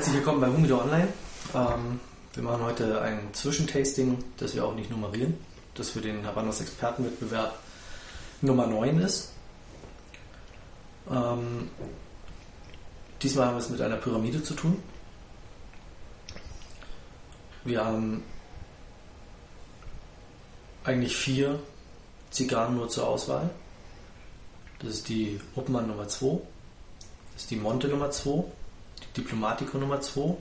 Herzlich willkommen bei Humido Online. Ähm, wir machen heute ein Zwischentasting, das wir auch nicht nummerieren, das für den Habanos Expertenwettbewerb Nummer 9 ist. Ähm, diesmal haben wir es mit einer Pyramide zu tun. Wir haben eigentlich vier Zigarren nur zur Auswahl. Das ist die Uppmann Nummer 2, das ist die Monte Nummer 2, die Diplomatico Nummer 2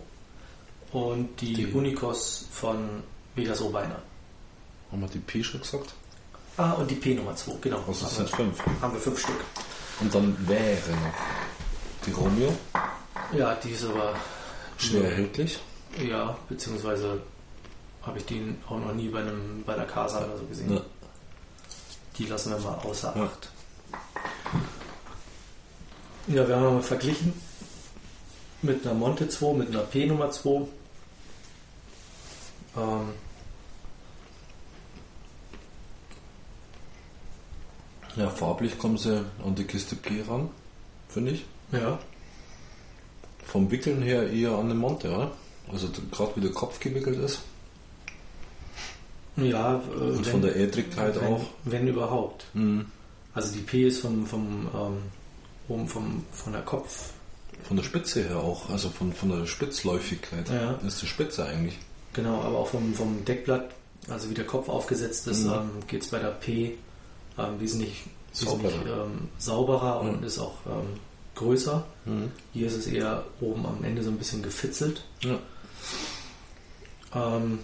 und die, Die- Unicos von Vegas Obeiner. Haben wir die P schon gesagt? Ah, und die P Nummer 2, genau. Also haben, sind fünf. haben wir fünf Stück. Und dann wäre noch die Romeo, Ja, die ist aber schwer erhältlich. Ja, beziehungsweise habe ich die auch noch nie bei einem bei der Casa oder so gesehen. Ja. Die lassen wir mal außer Ja. Acht. Ja, wir haben mal verglichen mit einer Monte 2, mit einer P Nummer 2. Ähm, Ja, farblich kommen sie an die Kiste P ran, finde ich. ja, Vom Wickeln her eher an den Monte, oder? Also gerade wie der Kopf gewickelt ist. ja. Äh, Und von der Ädrigkeit wenn, auch. Wenn überhaupt. Mhm. Also die P ist vom, vom, ähm, oben vom, von der Kopf. Von der Spitze her auch, also von, von der Spitzläufigkeit. Ja. Ist die Spitze eigentlich. Genau, aber auch vom, vom Deckblatt, also wie der Kopf aufgesetzt ist, Mhm. ähm, geht es bei der P ähm, wesentlich, wesentlich Sauberer. ähm, sauberer und Mhm. ist auch ähm, größer. Mhm. Hier ist es eher oben am Ende so ein bisschen gefitzelt. Ja. Ähm,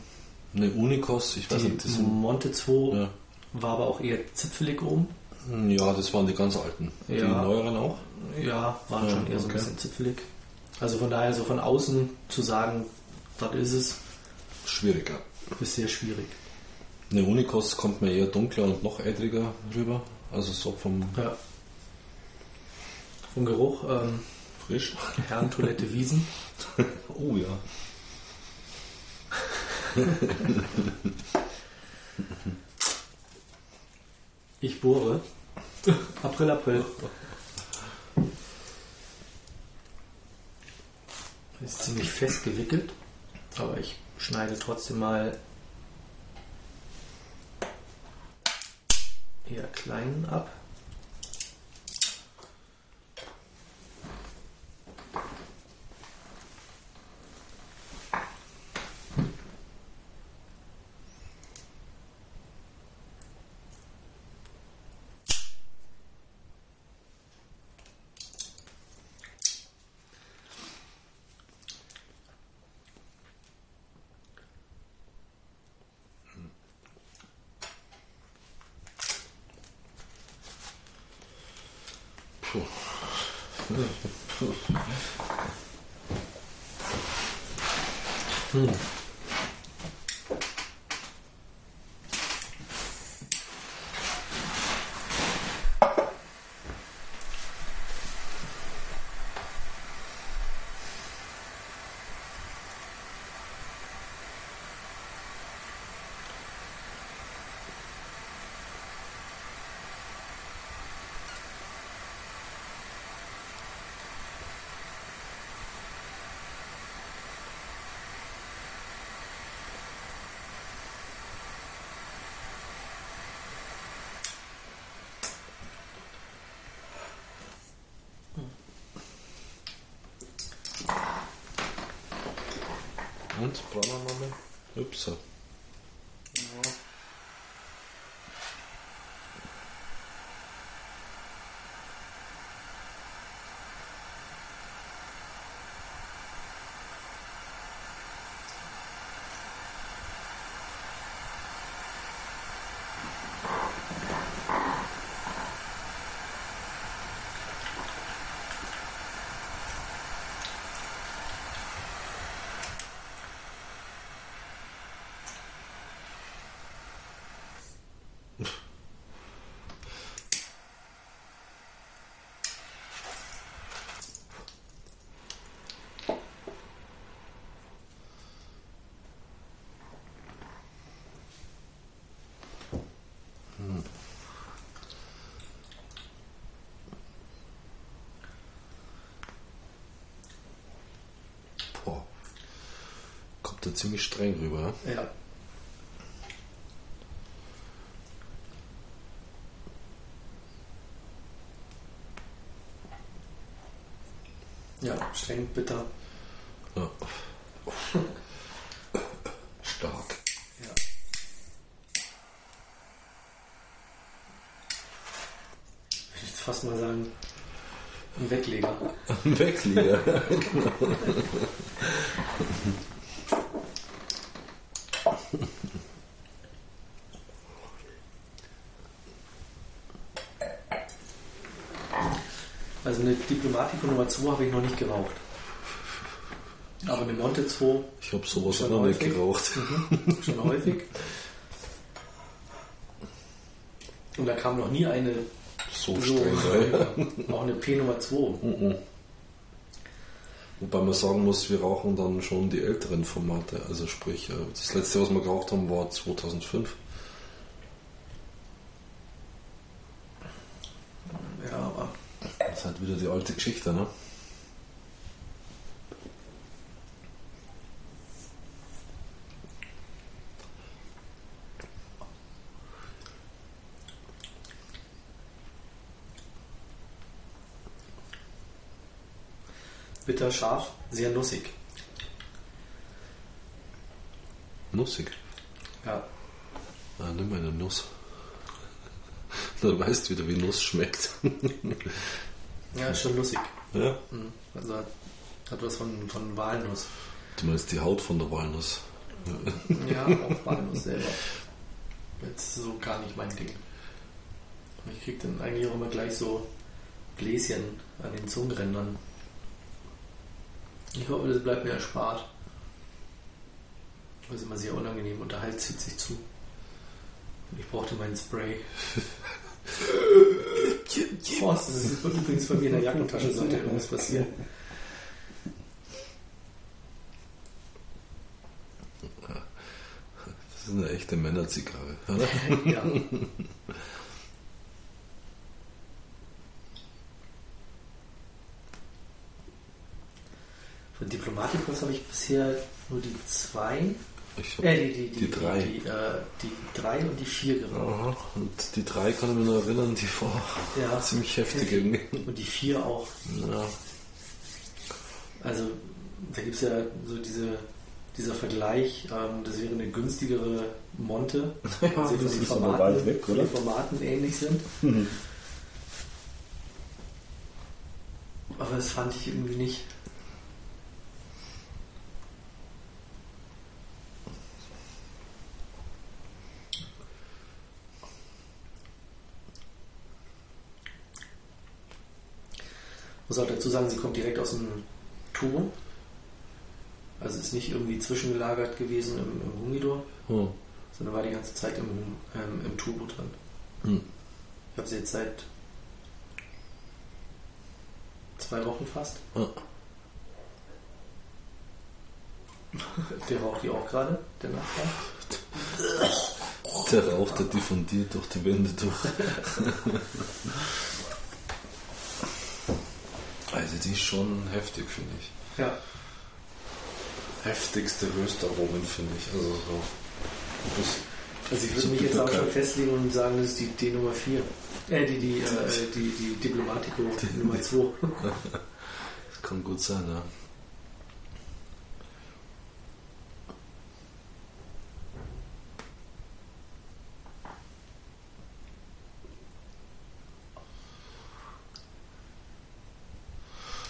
Eine Unikos, ich weiß die nicht, das Monte 2 ja. war aber auch eher zipfelig oben. ja, das waren die ganz alten. Die Ja. neueren auch. Ja, waren schon eher so ein okay. bisschen zipfelig. Also von daher so von außen zu sagen, das ist es, Schwieriger. ist sehr schwierig. Eine Unikos kommt mir eher dunkler und noch ädriger rüber. Also so vom Ja. Vom Geruch, ähm, frisch. Herrentoilette Wiesen. Oh ja. Ich bohre. April, April. Ist ziemlich fest gewickelt, aber ich schneide trotzdem mal eher kleinen ab. Und Brandname? Ups. kommt er ziemlich streng rüber. Ja. Ja, streng, bitter. Ja. Stark. Ja. Ich würde fast mal sagen, ein Wegleger. Ein Weglieger. Also eine Diplomatico Nummer 2 habe ich noch nicht geraucht. Aber eine Monte 2 Ich habe sowas Schon noch nicht geraucht. mhm, schon häufig. Und da kam noch nie eine So so, streng. Auch eine P Nummer 2. Mhm. Wobei man sagen muss, wir rauchen dann schon die älteren Formate. Also sprich, äh, das letzte, was wir geraucht haben, war 2005. Ja, aber Das ist halt wieder die alte Geschichte, ne? bitter, scharf, sehr nussig. Nussig. Ja, Ah, nimm eine Nuss. Dann weißt du wieder, wie Nuss schmeckt. ja ist schon nussig. ja. Mhm. Also hat, hat was von, von Walnuss. Du meinst die Haut von der Walnuss. Ja, auch Walnuss selber. Jetzt so gar nicht mein Ding. Ich krieg dann eigentlich auch immer gleich so Bläschen an den Zungenrändern. Ich hoffe, das bleibt mir erspart. Das ist immer sehr unangenehm und der Hals zieht sich zu. Ich brauchte meinen Spray. Horst, das ist übrigens bei mir in der Jackentasche, sollte irgendwas passieren. Das ist eine echte Männerzigarre. oder? ja. Von Diplomaticus habe ich bisher nur die zwei, Ich hab äh, die, die, die, die drei. die, die, äh, die drei und die vier geraucht. Aha. Und die drei kann ich mich noch erinnern, die war Ja. ziemlich heftig irgendwie. Und die vier auch. Ja. Also da gibt es ja so diese, dieser Vergleich, ähm, das wäre eine günstigere Monte, Ja, das aber Formaten, weit weg, den Formaten ähnlich sind. Mhm. Aber das fand ich irgendwie nicht. Muss auch dazu sagen, sie kommt direkt aus dem Tubo. Also ist nicht irgendwie zwischengelagert gewesen im, im Humidor, Hm. sondern war die ganze Zeit im, ähm, im Tubo drin. Hm. Ich habe sie jetzt seit zwei Wochen fast. Ja. Der raucht die auch gerade, der Nachbar. Der raucht der diffundiert durch die Wände durch. Also die ist schon heftig, finde ich. Ja. Heftigste Röstaromen, finde ich. Also so. Also ich würde mich jetzt auch schon festlegen und sagen, das ist die D Nummer 4. Äh, die, die, äh, die, die Diplomatico Nummer 2. das kann gut sein, ja.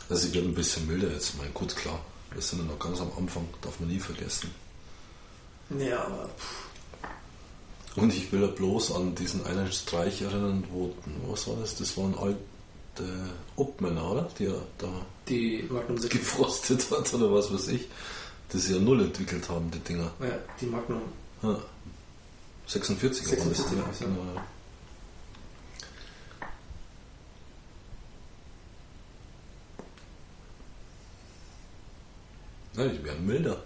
Also sie wird ein bisschen milder jetzt. Ich meine, gut, klar. Wir sind ja noch ganz am Anfang, darf man nie vergessen. Ja, aber Und ich will ja bloß an diesen einen Streich erinnern, wo, was war das? Das waren alte Obmänner, oder? Die er da die Magnum 6. gefrostet hat oder was weiß ich. Die sie ja null entwickelt haben, die Dinger. Ja, die Magnum. Ja. 46 waren das, 46, ja. ja. Genau, ja. Ja, die werden milder.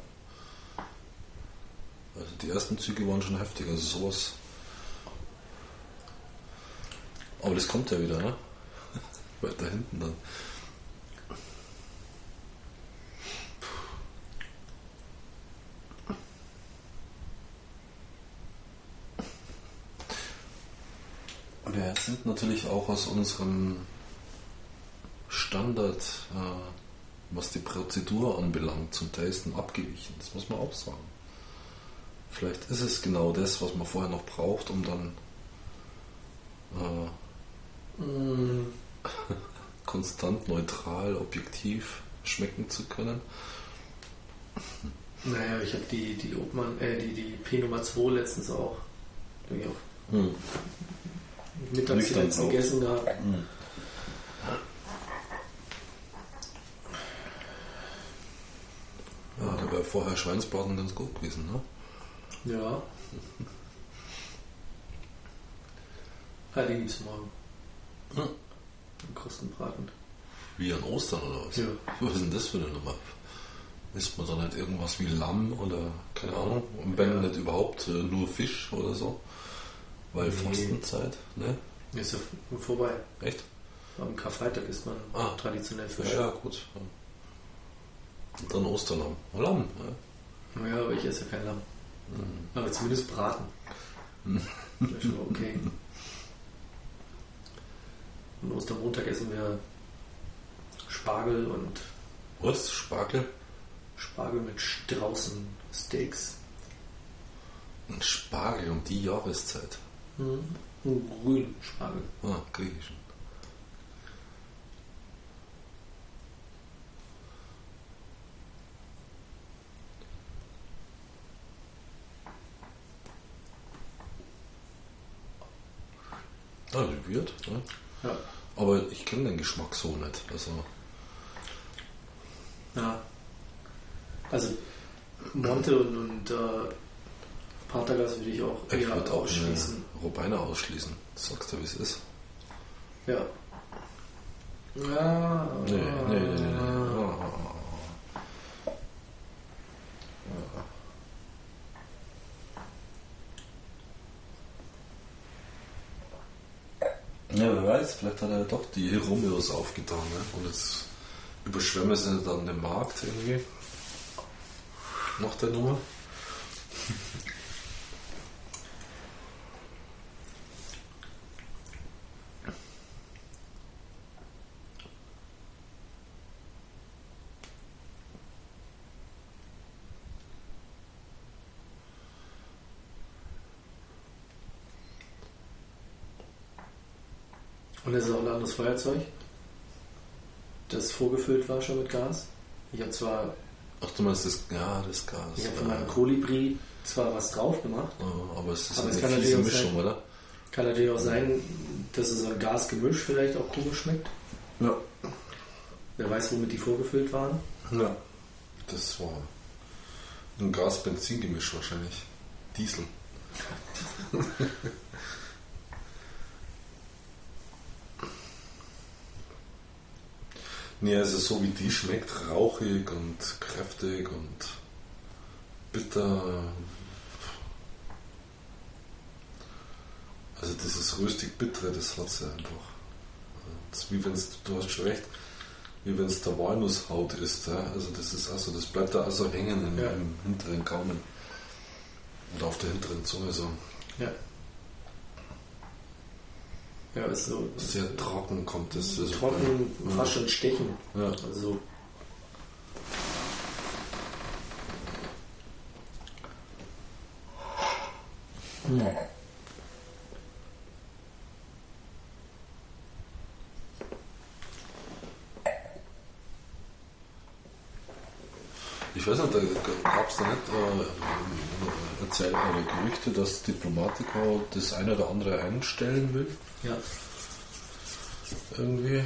Also die ersten Züge waren schon heftig, also sowas. Aber das kommt ja wieder, ne? Weiter hinten dann. Wir sind natürlich auch aus unserem Standard. Äh, was die Prozedur anbelangt, zum Testen abgewichen. Das muss man auch sagen. Vielleicht ist es genau das, was man vorher noch braucht, um dann äh, Mm, konstant, neutral, objektiv schmecken zu können. naja, ich habe die, die Obmann, äh, die, die P Nummer 2 letztens auch. hab Ich auch Hm. mittags die letzten gegessen gehabt. Ja, da wäre vorher Schweinsbraten ganz gut gewesen, ne? Ja. Den gibt's morgen. Hm. Einen Krustenbraten. Wie an Ostern oder was? Ja. Was ist denn das für eine Nummer? Isst man da nicht irgendwas wie Lamm oder keine Ahnung? Und wenn Ja. nicht überhaupt äh, nur Fisch oder so? Weil Nee. Fastenzeit, ne? Ist ja vorbei. Echt? Am Karfreitag isst man Ah. traditionell Fisch. Ja, ja, gut. Und dann Osterlamm. Lamm, ja. Ja, aber ich esse ja kein Lamm. Mhm. Aber zumindest Braten. Das ist schon mal okay. Und Ostermontag essen wir Spargel und Was? Spargel? Spargel mit Straußensteaks. Ein Spargel um die Jahreszeit. Mhm. Und grün Spargel. Ah, griechisch. Ah, wie wird, ne? Ja. Aber ich kenne den Geschmack so nicht. Also, Ja. Also Monte und, und äh, Patergas würde ich auch ich würde auch ausschließen. Robina ausschließen. Sagst du, wie es ist? Ja. Ja. Nee, nee, nee, nee. nee. Ah, ah, Ja, wer weiß, vielleicht hat er doch die Romeos aufgetan, ne? Und jetzt überschwemmen sie dann den Markt irgendwie. Nach der Nummer. anderes Feuerzeug, das vorgefüllt war schon mit Gas. Ich habe zwar, Ach, du meinst das, ja, das Gas. ich habe von meinem Kolibri zwar was drauf gemacht. Ja, aber es ist Aber es eine kann fiese Mischung, sein- oder? Kann natürlich auch sein, dass es so ein Gasgemisch vielleicht auch komisch schmeckt. Ja. Wer weiß, womit die vorgefüllt waren. Ja. Das war ein Gas-Benzin-Gemisch wahrscheinlich. Diesel. nee, also so wie die schmeckt, rauchig und kräftig und bitter. Also dieses röstig-bittere, das hat sie einfach. Das ist wie wenn es, du hast schon recht, wie wenn es der Walnusshaut ist. Ja? Also das ist also, das bleibt da also hängen im, Ja. im hinteren Gaumen. Oder auf der hinteren Zunge so. Ja. Ja, ist so Sehr trocken kommt das. Also trocken, ja. fast schon stechen. Ja. Also Ich weiß nicht, da gab es da nicht äh, erzählt oder Gerüchte, dass Diplomatico das eine oder andere einstellen will? ja. Irgendwie.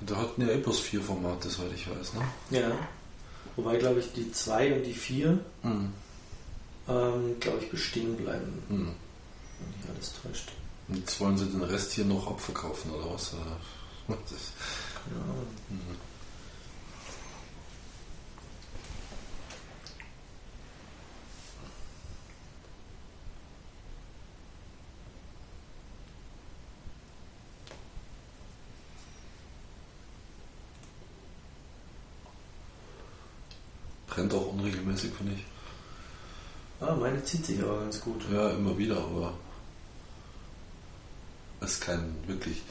Da hatten ja eh bloß vier Formate, soweit ich weiß, ne? Ja. Wobei, glaube ich, die 2 und die 4, Mhm. ähm, glaube ich, bestehen bleiben. Mhm. Wenn nicht alles täuscht. Und jetzt wollen sie den Rest hier noch abverkaufen, oder was? Ja. Brennt unregelmäßig, finde ich. Ah, meine zieht sich aber ganz gut. Ja, immer wieder, aber ist kein wirklich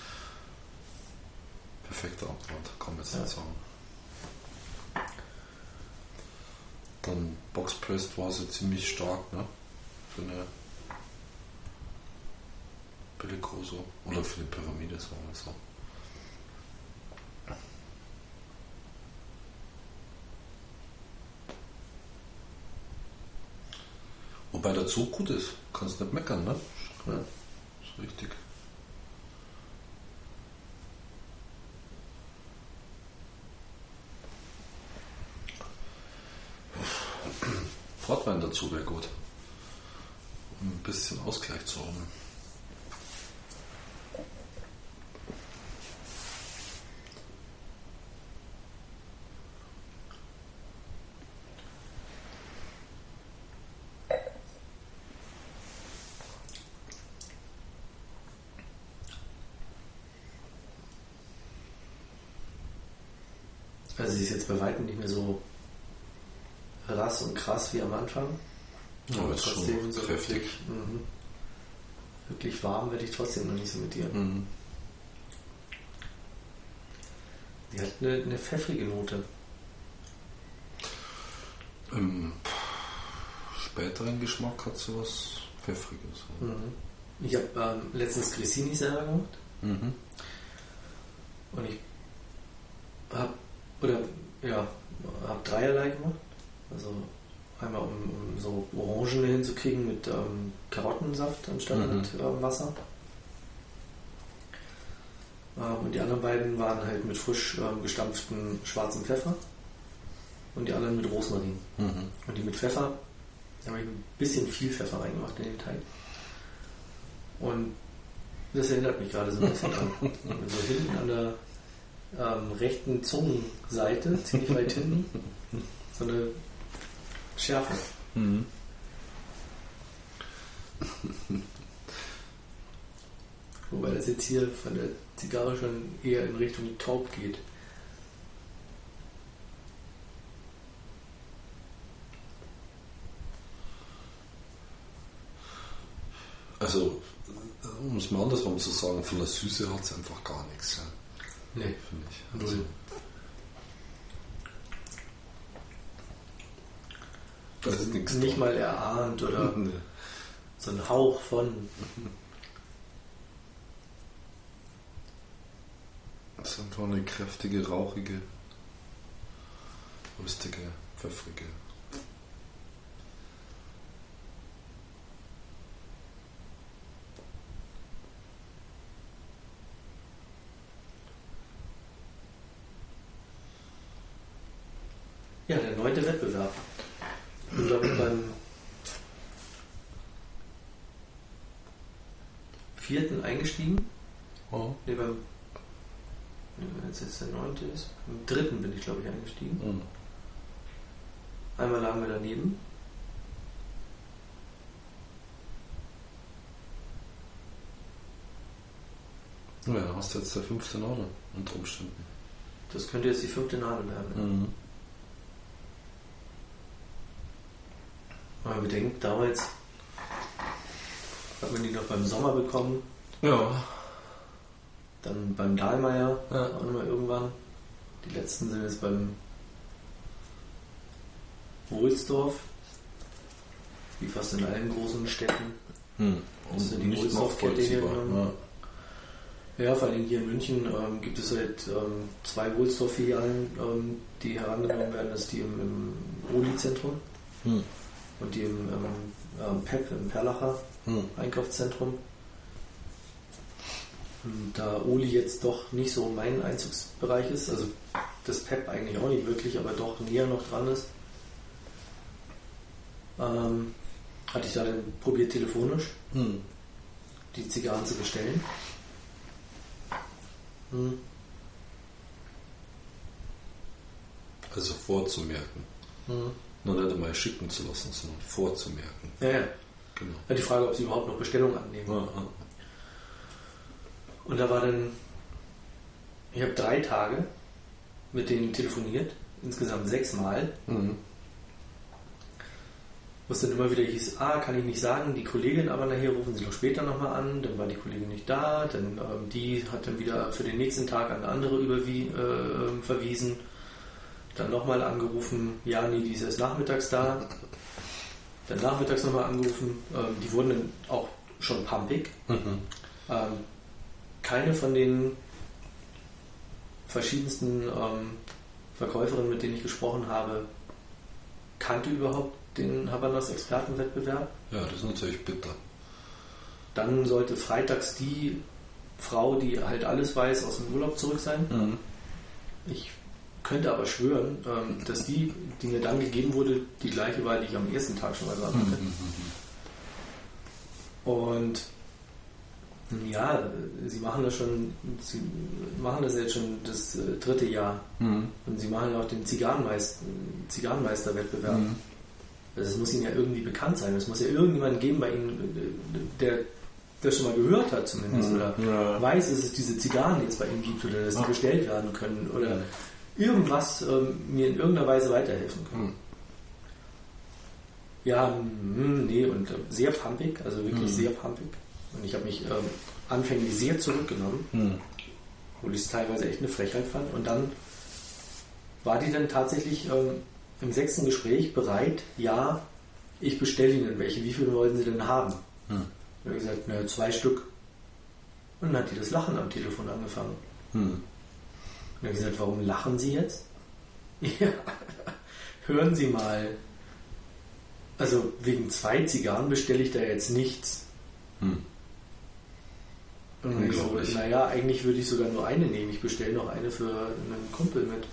perfekter Abbrand, kann man jetzt Ja. nicht sagen. Dann Boxpressed war sie ziemlich stark, ne? Für eine Bellicoso oder für eine Pyramide, sagen wir so. Wobei der Zug gut ist, kannst nicht meckern, ne? Ja. Ist richtig. Portwein dazu wäre gut. Um ein bisschen Ausgleich zu haben. Also sie ist jetzt bei weitem nicht mehr so rass und krass wie am Anfang. Aber ist schon kräftig. Wirklich, mhm. wirklich warm werde ich trotzdem noch nicht so mit dir. Mhm. Die hat eine, eine pfeffrige Note. Im späteren Geschmack hat sie was Pfeffriges. Mhm. Ich habe ähm, letztens Grissini selber gemacht Mhm. und ich habe oder ja, habe dreierlei gemacht. Also einmal um, um so Orangen hinzukriegen mit ähm, Karottensaft anstatt Mhm. mit ähm, Wasser. Ähm, und die anderen beiden waren halt mit frisch ähm, gestampftem schwarzen Pfeffer und die anderen mit Rosmarin. Mhm. Und die mit Pfeffer, da habe ich ein bisschen viel Pfeffer reingemacht in den Teig. Und das erinnert mich gerade so ein bisschen dran. Und so hinten an der ähm, rechten Zungenseite, ziemlich weit hinten, so eine Schärfe. Mhm. Wobei das jetzt hier von der Zigarre schon eher in Richtung taub geht. Also, um es mal andersrum zu sagen, von der Süße hat es einfach gar nichts, ja, Nee, finde ich. Null. Also, da ist nichts nicht mal erahnt oder Nee. so ein Hauch von. Das ist einfach eine kräftige, rauchige, rüstige, pfeffrige. Ja, der neunte Wettbewerb. Ich bin, glaube ich, beim vierten eingestiegen. Oh. Ne, beim. Nee, wenn es jetzt der neunte ist. Im dritten bin ich, glaube ich, eingestiegen. Mhm. Einmal lagen wir daneben. Ja, dann hast du jetzt der fünfte Name unter Umständen. Das könnte jetzt die fünfte Nadel werden. Mhm. Wenn man bedenkt, damals hat man die noch beim Sommer bekommen, Ja. dann beim Dahlmeier Ja. auch nochmal irgendwann. Die letzten sind jetzt beim Wohlsdorf, wie fast in allen großen Städten. Hm. Das sind die Wohlsdorf-Kette hier genommen. Ja, vor allem hier in München ähm, gibt es halt ähm, zwei Wohlsdorf-Filialen, ähm, die herangenommen werden. Das ist die im, im Oli-Zentrum Ja. Hm. und die im ähm, ähm, PEP im Perlacher Hm. Einkaufszentrum. Da Oli jetzt doch nicht so mein Einzugsbereich ist, also das PEP eigentlich auch nicht wirklich, aber doch näher noch dran ist, ähm, hatte ich da dann probiert telefonisch Hm. die Zigarren zu bestellen. Hm. Also vorzumerken. Hm. Nur nicht einmal schicken zu lassen, sondern vorzumerken. Ja, ja. Genau. Ja, Die Frage, ob sie überhaupt noch Bestellungen annehmen. Ja, ja. Und da war dann, ich habe drei Tage mit denen telefoniert, insgesamt sechsmal. Mhm. wo es dann immer wieder hieß, ah, kann ich nicht sagen, die Kollegin aber nachher rufen Sie doch später nochmal an, dann war die Kollegin nicht da, dann ähm, die hat dann wieder für den nächsten Tag an eine andere überwie äh, verwiesen, dann nochmal angerufen, ja, nee, die ist erst nachmittags da, dann nachmittags nochmal angerufen, ähm, die wurden dann auch schon pumpig. Mhm. Ähm, keine von den verschiedensten ähm, Verkäuferinnen, mit denen ich gesprochen habe, kannte überhaupt den Habanos Expertenwettbewerb. Ja, das ist natürlich bitter. Dann sollte freitags die Frau, die halt alles weiß, aus dem Urlaub zurück sein. Mhm. Ich könnte aber schwören, ähm, dass die, die mir dann gegeben wurde, die gleiche war, die ich am ersten Tag schon mal sagen hatte. Und ja, sie machen das schon, sie machen das jetzt schon das äh, dritte Jahr. Mhm. Und sie machen ja auch den Zigarrenmeister, Zigarrenmeisterwettbewerb. Mhm. Also es muss ihnen ja irgendwie bekannt sein. Es muss ja irgendjemanden geben bei ihnen, äh, der das schon mal gehört hat zumindest. Mhm. Oder Ja. weiß, dass es diese Zigarren jetzt bei ihnen gibt oder dass sie Ah. bestellt werden können oder Mhm. irgendwas ähm, mir in irgendeiner Weise weiterhelfen kann. Mhm. Ja, mm, nee, und äh, sehr pumpig, also wirklich Mhm. sehr pumpig. Und ich habe mich ähm, anfänglich sehr zurückgenommen, Mhm. wo ich es teilweise echt eine Frechheit fand. Und dann war die dann tatsächlich ähm, im sechsten Gespräch bereit, ja, ich bestelle Ihnen welche, wie viele wollten Sie denn haben? Dann habe ich gesagt, na, zwei Stück. Und dann hat die das Lachen am Telefon angefangen. Mhm. Und dann habe ich gesagt, warum lachen Sie jetzt? Ja, hören Sie mal. Also wegen zwei Zigarren bestelle ich da jetzt nichts. Mhm. Und dann ich so, Unglaublich. naja, eigentlich würde ich sogar nur eine nehmen. Ich bestelle noch eine für einen Kumpel mit.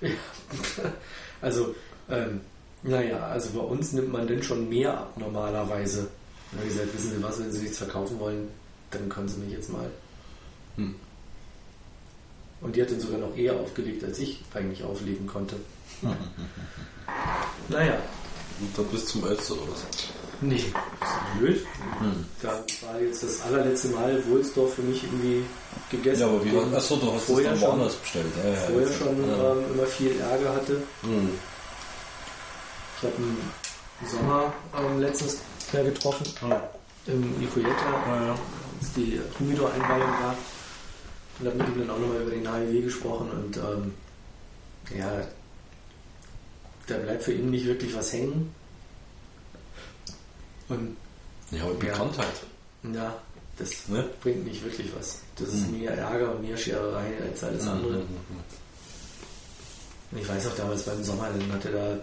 Ja. Also, ähm, naja, also bei uns nimmt man denn schon mehr ab normalerweise. Und dann habe ich gesagt, wissen Sie was, wenn Sie nichts verkaufen wollen, dann können Sie mich jetzt mal. Hm. Und die hat dann sogar noch eher aufgelegt, als ich eigentlich auflegen konnte. naja, Und dann bis zum Elster oder was? Nee, ist blöd. Da war jetzt das allerletzte Mal Wohlsdorf für mich irgendwie gegessen. Ja, aber wie Achso, du hast vorher es dann schon, woanders bestellt. Ja, ja, vorher jetzt- schon ja. ähm, immer viel Ärger hatte. Mhm. Ich habe im Sommer ähm, letztens ja, getroffen, im Nicoletta, Ja, ja. als die Humidor-Einweihung war. Und habe mit ihm dann auch nochmal über den HIV gesprochen und ähm, ja, da bleibt für ihn nicht wirklich was hängen. Und Ja, Ja. Bekanntheit. ja, das Ne? bringt nicht wirklich was. Das ist Mhm. mehr Ärger und mehr Schererei als alles andere. Mhm. Und ich weiß auch damals beim Sommer, dann hat er da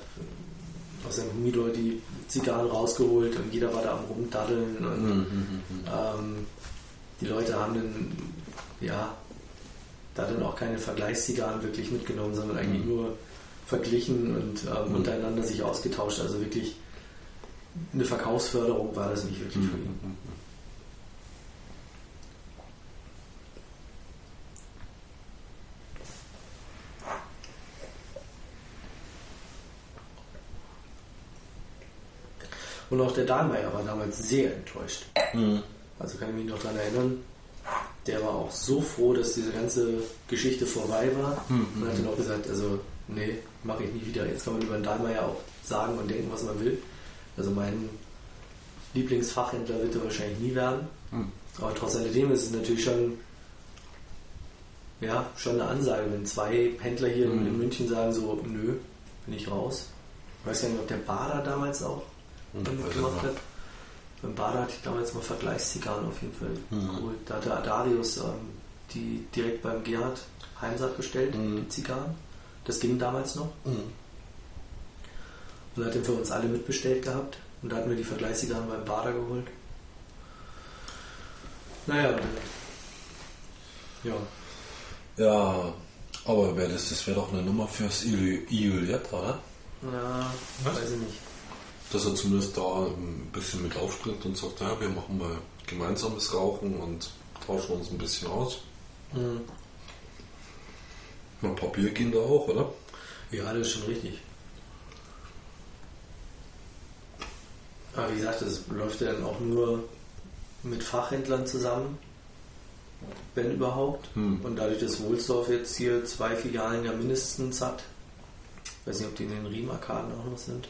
aus seinem Humidor die Zigarren rausgeholt und jeder war da am rumdaddeln und Mhm. ähm, die Leute haben dann, ja, da dann auch keine Vergleichszigarren wirklich mitgenommen, sondern eigentlich Mhm. nur verglichen und ähm, Mhm. untereinander sich ausgetauscht. Also wirklich eine Verkaufsförderung war das nicht wirklich für ihn. Mhm. Und auch der Dahlmeier war damals sehr enttäuscht. Mhm. Also kann ich mich noch daran erinnern, der war auch so froh, dass diese ganze Geschichte vorbei war Mhm. und hat dann auch gesagt, also nee, mache ich nie wieder. Jetzt kann man über den Dahlmeier auch sagen und denken, was man will. Also mein Lieblingsfachhändler wird er wahrscheinlich nie werden. Mhm. Aber trotz alledem ist es natürlich schon, ja, schon eine Ansage, wenn zwei Händler hier in- Mhm. in München sagen so, nö, bin ich raus. Ich weiß gar nicht, ob der Bader damals auch Mhm, damit weiß ich gemacht nicht. hat. Beim Bader hatte ich damals mal Vergleichszigarren auf jeden Fall Mhm. geholt. Da hatte Adarius ähm, die direkt beim Gerhard Heimsack bestellt, Mhm. die Zigarren. Das ging damals noch. Mhm. Und hat den für uns alle mitbestellt gehabt. Und da hatten wir die Vergleichszigarren beim Bader geholt. Naja, ja. Ja, aber wär das, das wäre doch eine Nummer fürs Iulietta, oder? Ja, Was? weiß ich nicht. Dass er zumindest da ein bisschen mit aufspringt und sagt, ja, wir machen mal gemeinsames Rauchen und tauschen uns ein bisschen aus. Mhm. Mal Papier gehen da auch, oder? Ja, das ist schon richtig. Aber wie gesagt, das läuft ja dann auch nur mit Fachhändlern zusammen, wenn überhaupt. Hm. Und dadurch, dass Wohlsdorf jetzt hier zwei Filialen ja mindestens hat, weiß nicht, ob die in den Riemarkaden auch noch sind.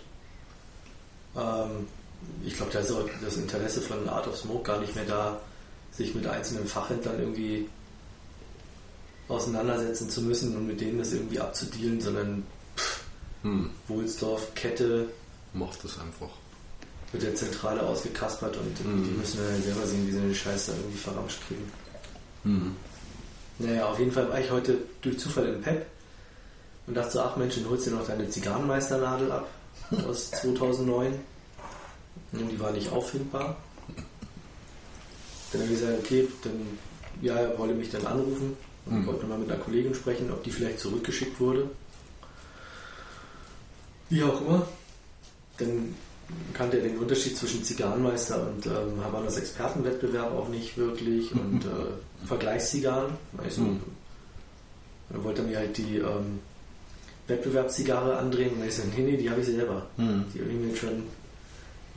Ähm, ich glaube, da ist auch das Interesse von Art of Smoke gar nicht mehr da, sich mit einzelnen Fachhändlern irgendwie auseinandersetzen zu müssen und mit denen das irgendwie abzudealen, sondern Hm. Wohlsdorf, Kette Macht das einfach. Wird der Zentrale ausgekaspert und Mhm. die müssen dann selber sehen, wie sie den Scheiß da irgendwie verramscht kriegen. Hm. Naja, auf jeden Fall war ich heute durch Zufall im Pep und dachte so, ach Mensch, dann holst du dir noch deine Zigarrenmeisternadel ab aus 2009. Und die war nicht auffindbar. Dann habe ich gesagt, okay, dann, ja, er wollte mich dann anrufen und Mhm. wollte mal mit einer Kollegin sprechen, ob die vielleicht zurückgeschickt wurde. Wie auch immer. Dann kannte er den Unterschied zwischen Zigarrenmeister und ähm, Havanas Expertenwettbewerb auch nicht wirklich und äh, Vergleichszigarren. Also, Mhm. Dann wollte er mir halt die ähm, Wettbewerbszigarre andrehen und ich so, nee, nee, die habe ich selber. Hm. Die habe ich mir schon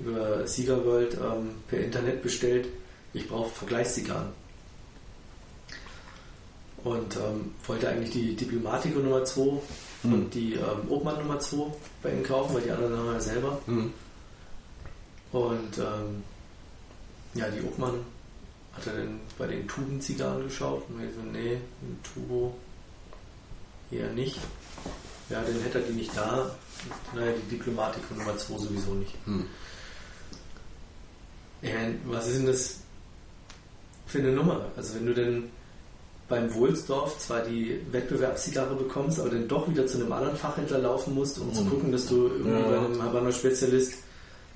über Sieger World ähm, per Internet bestellt. Ich brauche Vergleichszigarren. Und ähm, wollte eigentlich die Diplomatico Nummer 2 Hm. und die ähm, Obmann Nummer 2 bei ihnen kaufen, weil die anderen haben wir ja selber. Hm. Und ähm, ja, die Obmann hat er dann bei den Tubenzigarren geschaut und ich so, nee, ein Tubo eher nicht. Ja, dann hätte er die nicht da. Naja, die Diplomatico Nummer 2 sowieso nicht. Hm. Ich meine, was ist denn das für eine Nummer? Also wenn du denn beim Wohlsdorf zwar die Wettbewerbszigarre bekommst, aber dann doch wieder zu einem anderen Fachhändler laufen musst, um zu Mhm. gucken, dass du irgendwie Ja. bei einem Havanna-Spezialist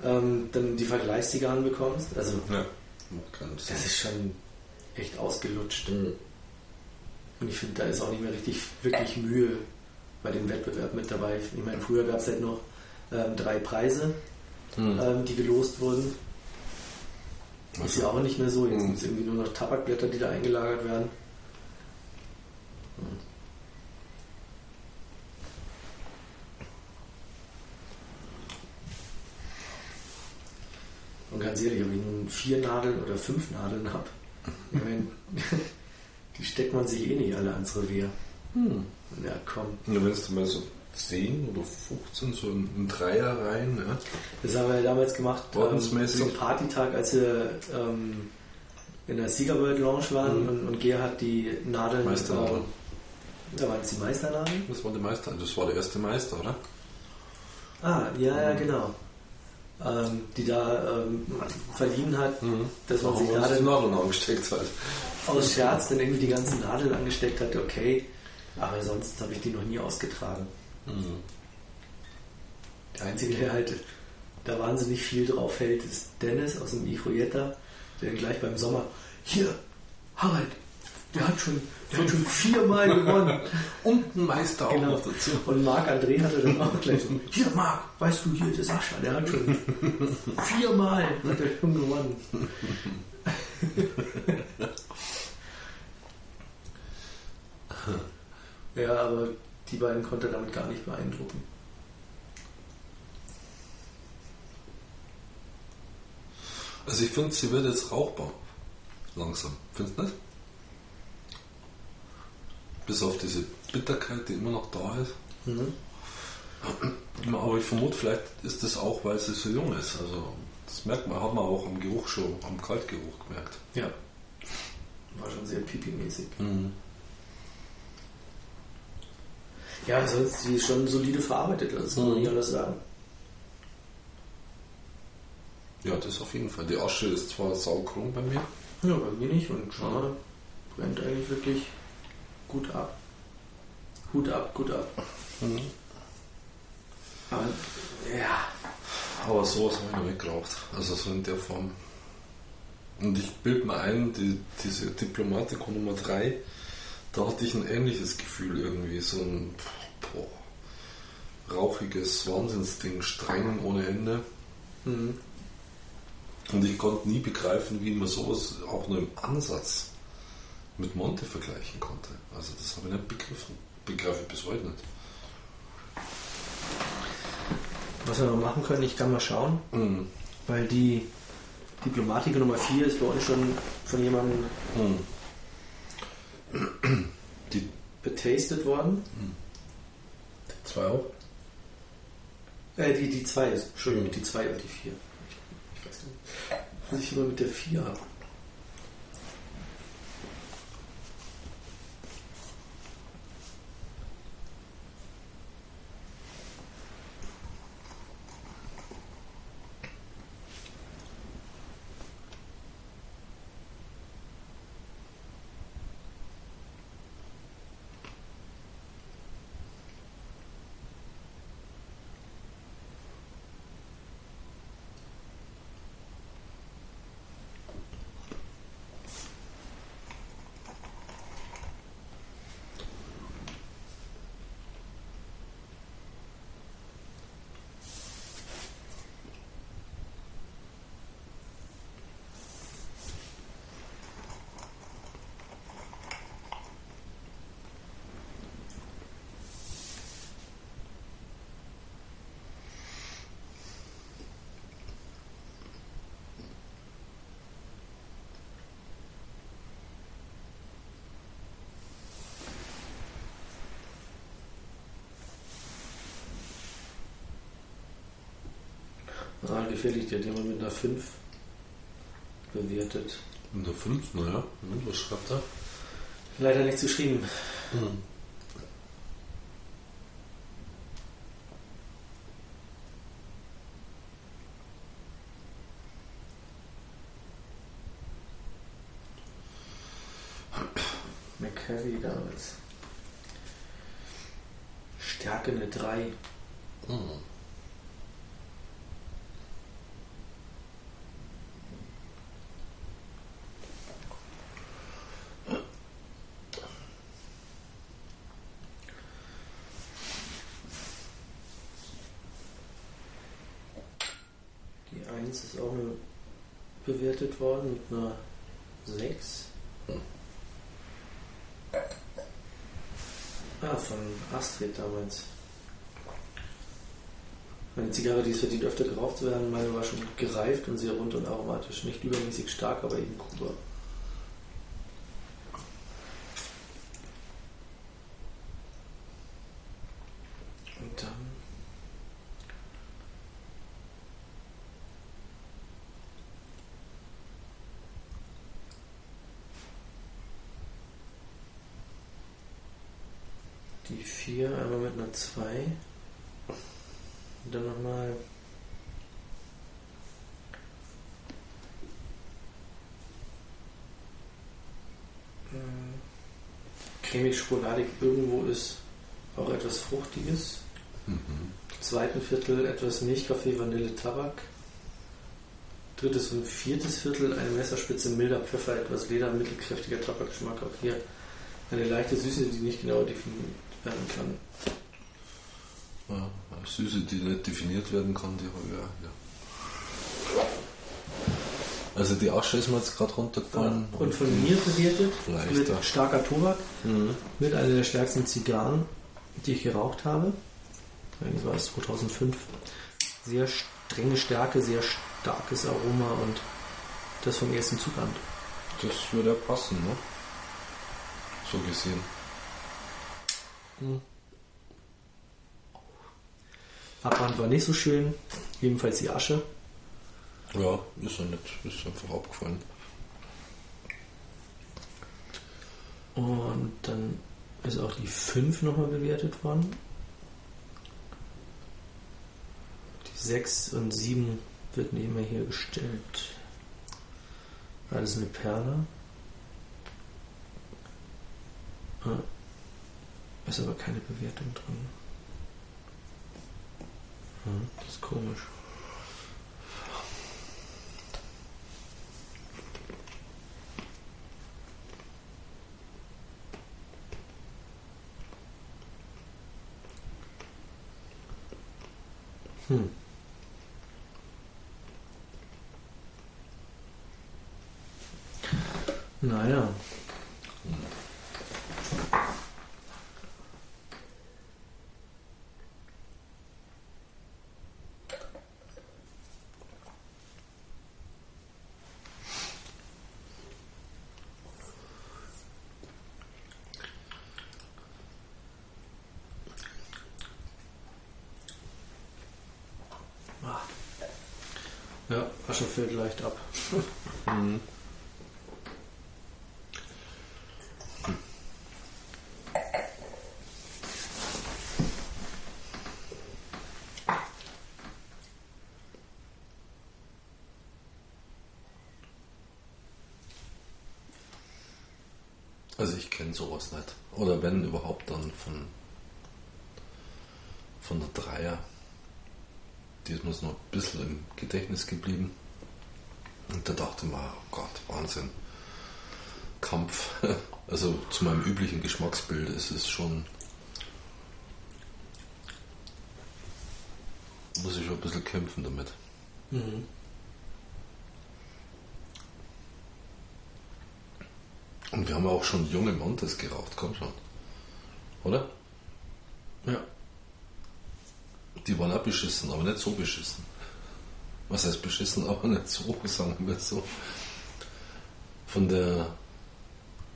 ähm, dann die Vergleichszigarren bekommst. Also Ja. Das ist schon echt ausgelutscht. Hm. Und ich finde, da ist auch nicht mehr richtig wirklich Mühe bei dem Wettbewerb mit dabei. Ich meine, früher gab es halt noch ähm, drei Preise, Hm. ähm, die gelost wurden. Ist ja auch nicht mehr so. Jetzt Mhm. sind es irgendwie nur noch Tabakblätter, die da eingelagert werden. Und ganz ehrlich, ob ich nun vier Nadeln oder fünf Nadeln habe, ich meine, die steckt man sich eh nicht alle ans Revier. Hm. Ja, komm. Ja, wenn du mal so 10 oder 15 so in, in Dreier rein, ja. Das haben wir ja damals gemacht, ähm, zum Partytag, als wir ähm, in der Sieger World Lounge waren Mhm. und, und Gerhard die Nadeln. Meisternadeln. ähm, da waren es die Meisternadeln? Das war der Meister, das war der erste Meister, oder? Ah, ja, Mhm. ja, genau. Ähm, die da ähm, verliehen hat, dass man sich Nadeln Nadeln angesteckt halt. aus Scherz dann irgendwie die ganzen Nadeln angesteckt hat, okay. Aber sonst habe ich die noch nie ausgetragen. Mhm. Der Einzige, der halt da wahnsinnig viel drauf hält, ist Dennis aus dem Ifojetta, der gleich beim Sommer, hier, Harald, der hat schon, der hat schon viermal gewonnen. Und ein Meister auch Genau. noch dazu. Und Marc André hatte dann auch gleich so, hier Marc, weißt du, hier der Sascha, der hat schon viermal hat er schon gewonnen. ja, aber die beiden konnte er damit gar nicht beeindrucken. Also ich finde, sie wird jetzt rauchbar. Langsam. Findest du nicht? Bis auf diese Bitterkeit, die immer noch da ist. Mhm. Aber ich vermute, vielleicht ist das auch, weil sie so jung ist. Also das merkt man, hat man auch am Geruch schon, am Kaltgeruch gemerkt. Ja. War schon sehr pipi-mäßig. Ja, sonst die ist schon solide verarbeitet, das muss man Mhm. nicht alles sagen. Ja, das auf jeden Fall. Die Asche ist zwar saukrumm bei mir. Ja, bei mir nicht und schade. Brennt eigentlich wirklich gut ab. Hut ab, gut ab. Aber ja, Aber sowas habe ich noch nicht geraucht. Also so in der Form. Und ich bilde mir ein, die, diese Diplomatico Nummer 3, da hatte ich ein ähnliches Gefühl irgendwie. So ein boah, rauchiges Wahnsinnsding, streng ohne Ende. mhm. Und ich konnte nie begreifen, wie man sowas auch nur im Ansatz mit Monte vergleichen konnte. Also das habe ich nicht begriffen. Begreife ich bis heute nicht. was wir noch machen können, ich kann mal schauen, Mhm. weil die Diplomatiker Nummer 4 ist bei uns schon von jemandem Mhm. Die betastet worden. Zwei auch? Äh, die, die 2 ist. Entschuldigung, die 2 und die 4. Ich weiß nicht. Was ich immer mit der 4 habe. Ah, gefährlich, der hat jemand mit einer 5 bewertet. In der 5, naja. Hm, was schreibt er? Leider nichts geschrieben. Hm. McCavy damals. Stärke eine 3. Hm. Die 1 ist auch nur bewertet worden mit einer 6. Ah, von Astrid damals. Eine Zigarre, die es verdient, öfter geraucht zu werden. Meine war schon gereift und sehr rund und aromatisch. Nicht übermäßig stark, aber eben Kuba. Und dann. Die 4 einer 2. Und dann nochmal. cremig schokoladig irgendwo ist auch etwas Fruchtiges. Mhm. Im zweiten Viertel etwas Milchkaffee, Vanille, Tabak. Drittes und viertes Viertel eine Messerspitze milder Pfeffer, etwas Leder, mittelkräftiger Tabakgeschmack. Auch hier eine leichte Süße, die nicht genau definiert werden kann. Ja, Süße, die nicht definiert werden kann, die habe ich auch. Ja. Also die Asche ist mir jetzt gerade runtergefallen. Und von mir bewertet mit starker Tobak, Mhm. mit einer der stärksten Zigarren, die ich geraucht habe. Das war es 2005. Sehr strenge Stärke, sehr starkes Aroma und das vom ersten Zug an. Das würde ja passen, ne? So gesehen. Abbrand war nicht so schön, ebenfalls die Asche. Ja, ist ja nicht, ist einfach abgefallen. Und dann ist auch die 5 nochmal bewertet worden. Die 6 und 7 wird nebenher hier gestellt. Alles eine Perle. Ist aber keine Bewertung drin. Hm, Das ist komisch. Hm. Naja. Asche fällt leicht ab. Mhm. Also ich kenne sowas nicht. Oder wenn überhaupt dann von, von der Dreier. Die ist mir noch ein bisschen im Gedächtnis geblieben. Und da dachte man, oh Gott, Wahnsinn. Kampf. Also zu meinem üblichen Geschmacksbild ist es schon. Muss ich schon ein bisschen kämpfen damit. Mhm. Und wir haben auch schon junge Montes geraucht, komm schon. Oder? Ja. Die waren auch beschissen, aber nicht so beschissen. Was heißt beschissen, aber nicht so, sagen wir so. Von der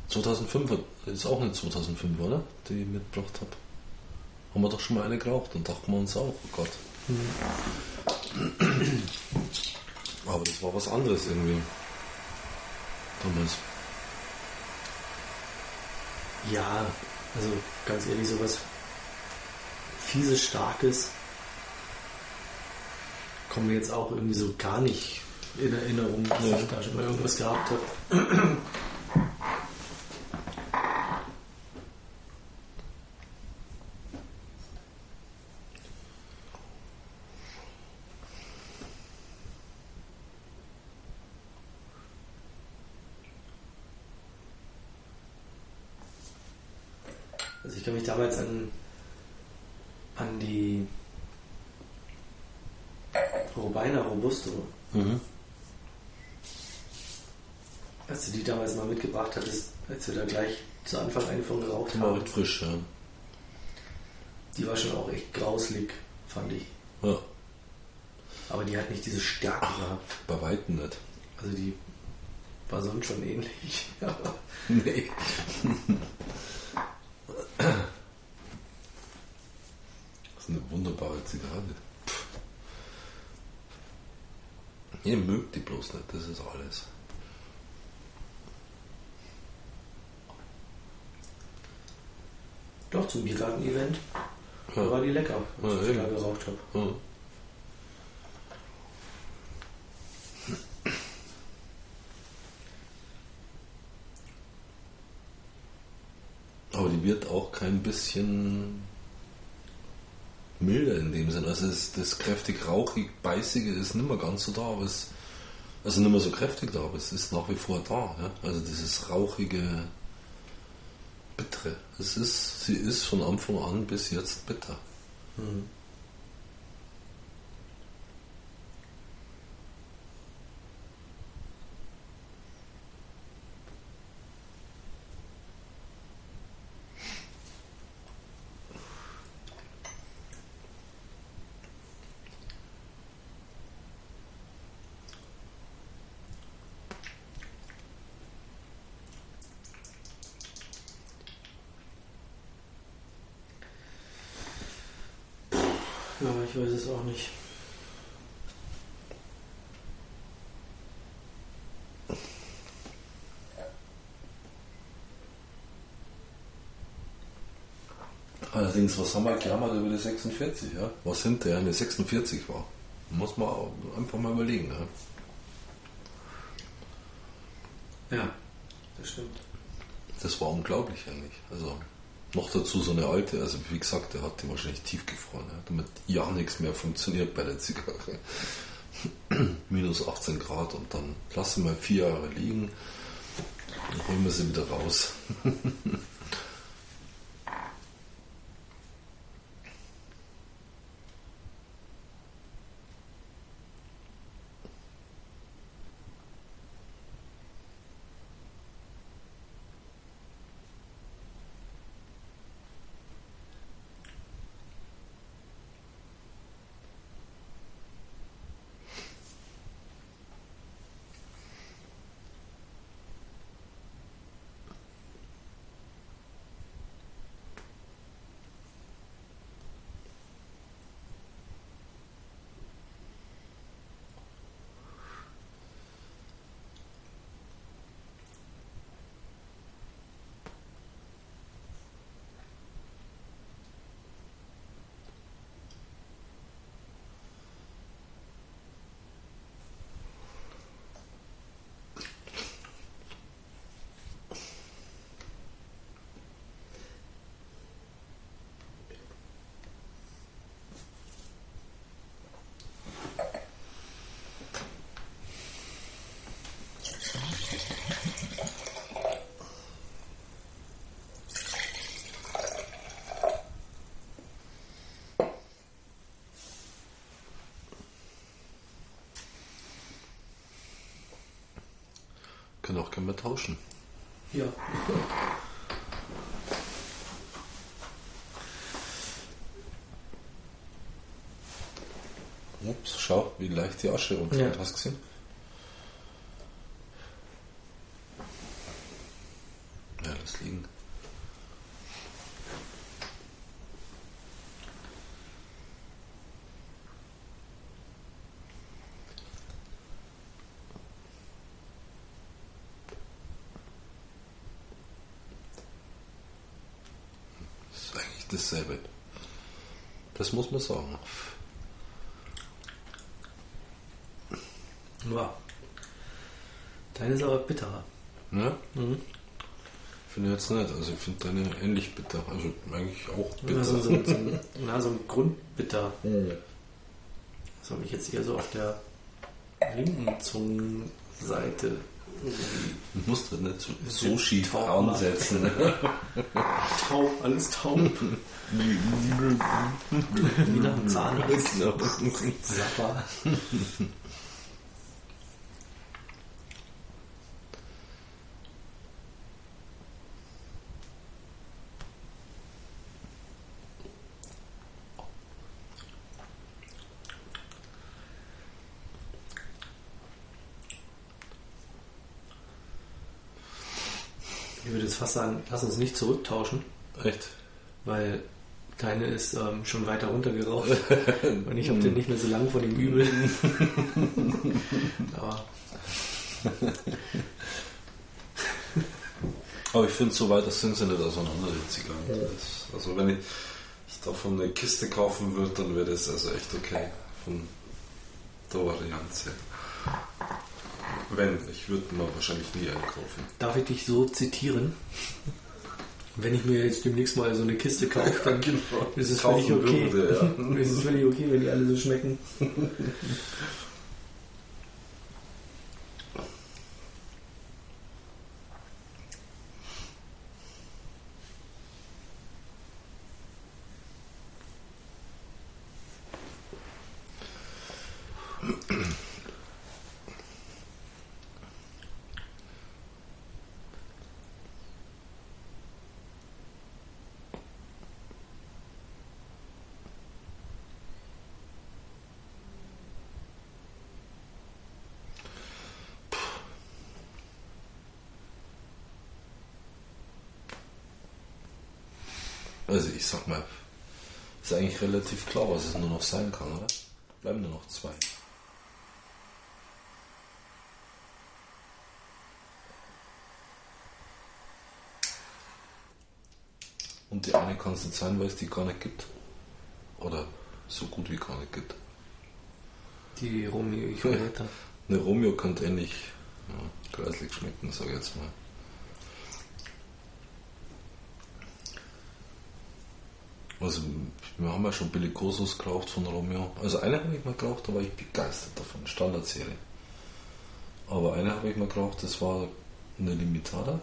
2005 ist auch nicht 2005, oder? Die ich mitgebracht habe. Haben wir doch schon mal eine geraucht und dachten wir uns auch, oh Gott. Aber das war was anderes irgendwie. Damals. Ja, also ganz ehrlich, sowas fieses, starkes kommt mir jetzt auch irgendwie so gar nicht in Erinnerung, dass Ja. ich da schon mal irgendwas gehabt habe. Also ich kann mich damals an die Robusto, Mhm. als du die damals mal mitgebracht hattest, als wir da gleich zu Anfang eine von geraucht Die war haben, frisch, ja. die war schon auch echt grauslig, fand ich. ja. Aber die hat nicht diese Stärke gehabt. Bei Weitem nicht. Also die war sonst schon ähnlich. Aber Nee. Das ist eine wunderbare Zigarette. Pff. Ihr mögt die bloß nicht, das ist alles. doch, zum Biergarten-Event Ja. war die lecker, als Ja, ich da geraucht habe. Ja. Aber die wird auch kein bisschen milder in dem Sinn. Also es, das kräftig rauchig beißige ist nicht mehr ganz so da, aber es also nicht mehr so kräftig da, aber es ist nach wie vor da. Ja? Also dieses rauchige bittere. Es ist, sie ist von Anfang an bis jetzt bitter. Mhm. Ja, ich weiß es auch nicht. Allerdings, was haben wir geklammert über die 46, ja? Was hinterher eine 46 war. Muss man einfach mal überlegen, ja? Ja, das stimmt. Das war unglaublich eigentlich. Also noch dazu so eine alte, also wie gesagt, der hat die wahrscheinlich tiefgefroren, ja? damit ja nichts mehr funktioniert bei der Zigarre. Minus 18 Grad und dann lassen wir vier Jahre liegen, holen wir sie wieder raus. können auch gerne mal tauschen. Ja. Ups, schau, wie leicht die Asche runterfällt. Ja. Hast du gesehen? Ja, lass liegen. Das ist eigentlich dasselbe. Das muss man sagen. Ja. Deine ist aber bitterer. Ja? Mhm. Finde ich jetzt nicht. Also ich finde deine ähnlich bitter. Also eigentlich auch bitter. Ja, so, so, so, na, so ein Grundbitter. Mhm. Das habe ich jetzt eher so auf der linken Zungenseite. Du musst das nicht so, Das so schief taub, ansetzen. Ne? Taub, alles taub. Wie nach einem Zahnarzt. Genau. sagen, lass uns nicht zurücktauschen, Echt? weil deine ist ähm, schon weiter runtergeraucht und ich habe den nicht mehr so lang von dem Übel. Aber Aber ich finde, so weit sind sie nicht auseinander, die Zigarren. Das- Also wenn ich, ich davon eine Kiste kaufen würde, dann wäre das also echt okay. Von der Variante. Wenn, ich würde mir wahrscheinlich nie einen kaufen. darf ich dich so zitieren? Wenn ich mir jetzt demnächst mal so eine Kiste kaufe, dann ist es völlig okay. würde, ja. ist es völlig okay, wenn die alle so schmecken. Also ich sag mal, ist eigentlich relativ klar, was es nur noch sein kann, oder? Bleiben nur noch zwei. Und die eine kann es nicht sein, weil es die gar nicht gibt. Oder so gut wie gar nicht gibt. Die Romeo Julieta. Eine Romeo könnte ähnlich ja, greislich schmecken, sag ich jetzt mal. Also, wir haben ja schon Bellicosos geraucht von Romeo. Also, eine habe ich mal geraucht, da war ich begeistert davon. Standardserie. Aber eine habe ich mal geraucht, das war eine Limitada.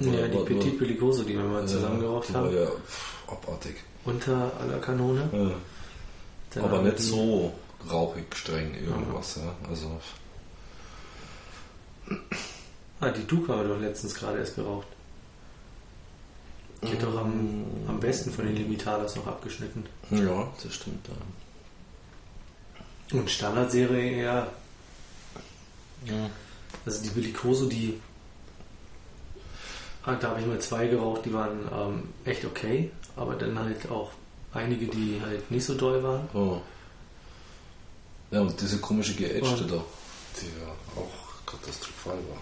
Ja, die Petit Bellicoso, die wir mal zusammen geraucht haben. Ja pff, abartig. Unter aller Kanone. Ja. Dann Aber nicht so rauchig streng irgendwas. Ja. Also, Ah, die Duke haben wir doch letztens gerade erst geraucht. Die hat doch am, am besten von den Limitadas noch abgeschnitten. ja, das stimmt. Ja. Und Standardserie eher. Also die Bellicoso, die. ah, Da habe ich mal zwei geraucht, die waren ähm, echt okay. Aber dann halt auch einige, die halt nicht so doll waren. Oh. Ja, und diese komische Geätschte Und- da, die ja auch katastrophal war.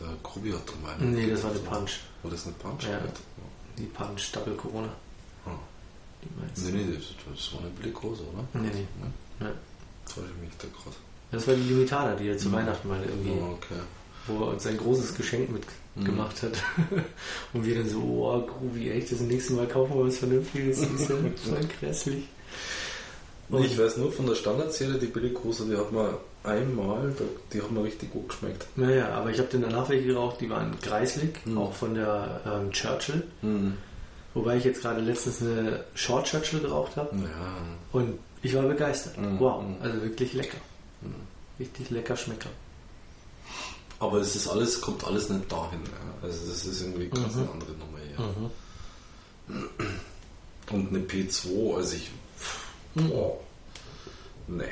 Der Grubi hat drum einen. Nee, das war eine Punch. War das eine Punch? Ja. Die Punch Double Corona. Ah. Die meinst Nee, nee, das, das war eine Blickose, oder? Nee, nee. Ne? Nee. Täusche ich mich da gerade. Das war die Limitada, die er zu Mhm. Weihnachten mal irgendwie, Oh, okay. wo er uns ein großes Geschenk mitgemacht hat. Und wir dann so, oh, Grubi, echt, das nächste Mal kaufen wir was Vernünftiges. Das ist ja voll grässlich. Nee, ich weiß nur von der Standardserie, die Billiggrose, die hat man einmal, die hat mir richtig gut geschmeckt. Naja, aber ich habe dann danach welche geraucht, die waren greislig, Mhm. auch von der ähm, Churchill. Mhm. Wobei ich jetzt gerade letztens eine Short Churchill geraucht habe Ja, und ich war begeistert. Mhm. Wow, Mhm. also wirklich lecker. Richtig lecker Schmecker. Aber es ist alles, kommt alles nicht dahin. Ja. Also das ist irgendwie ganz eine andere Nummer hier. Und eine P2, also ich. Boah. Nee.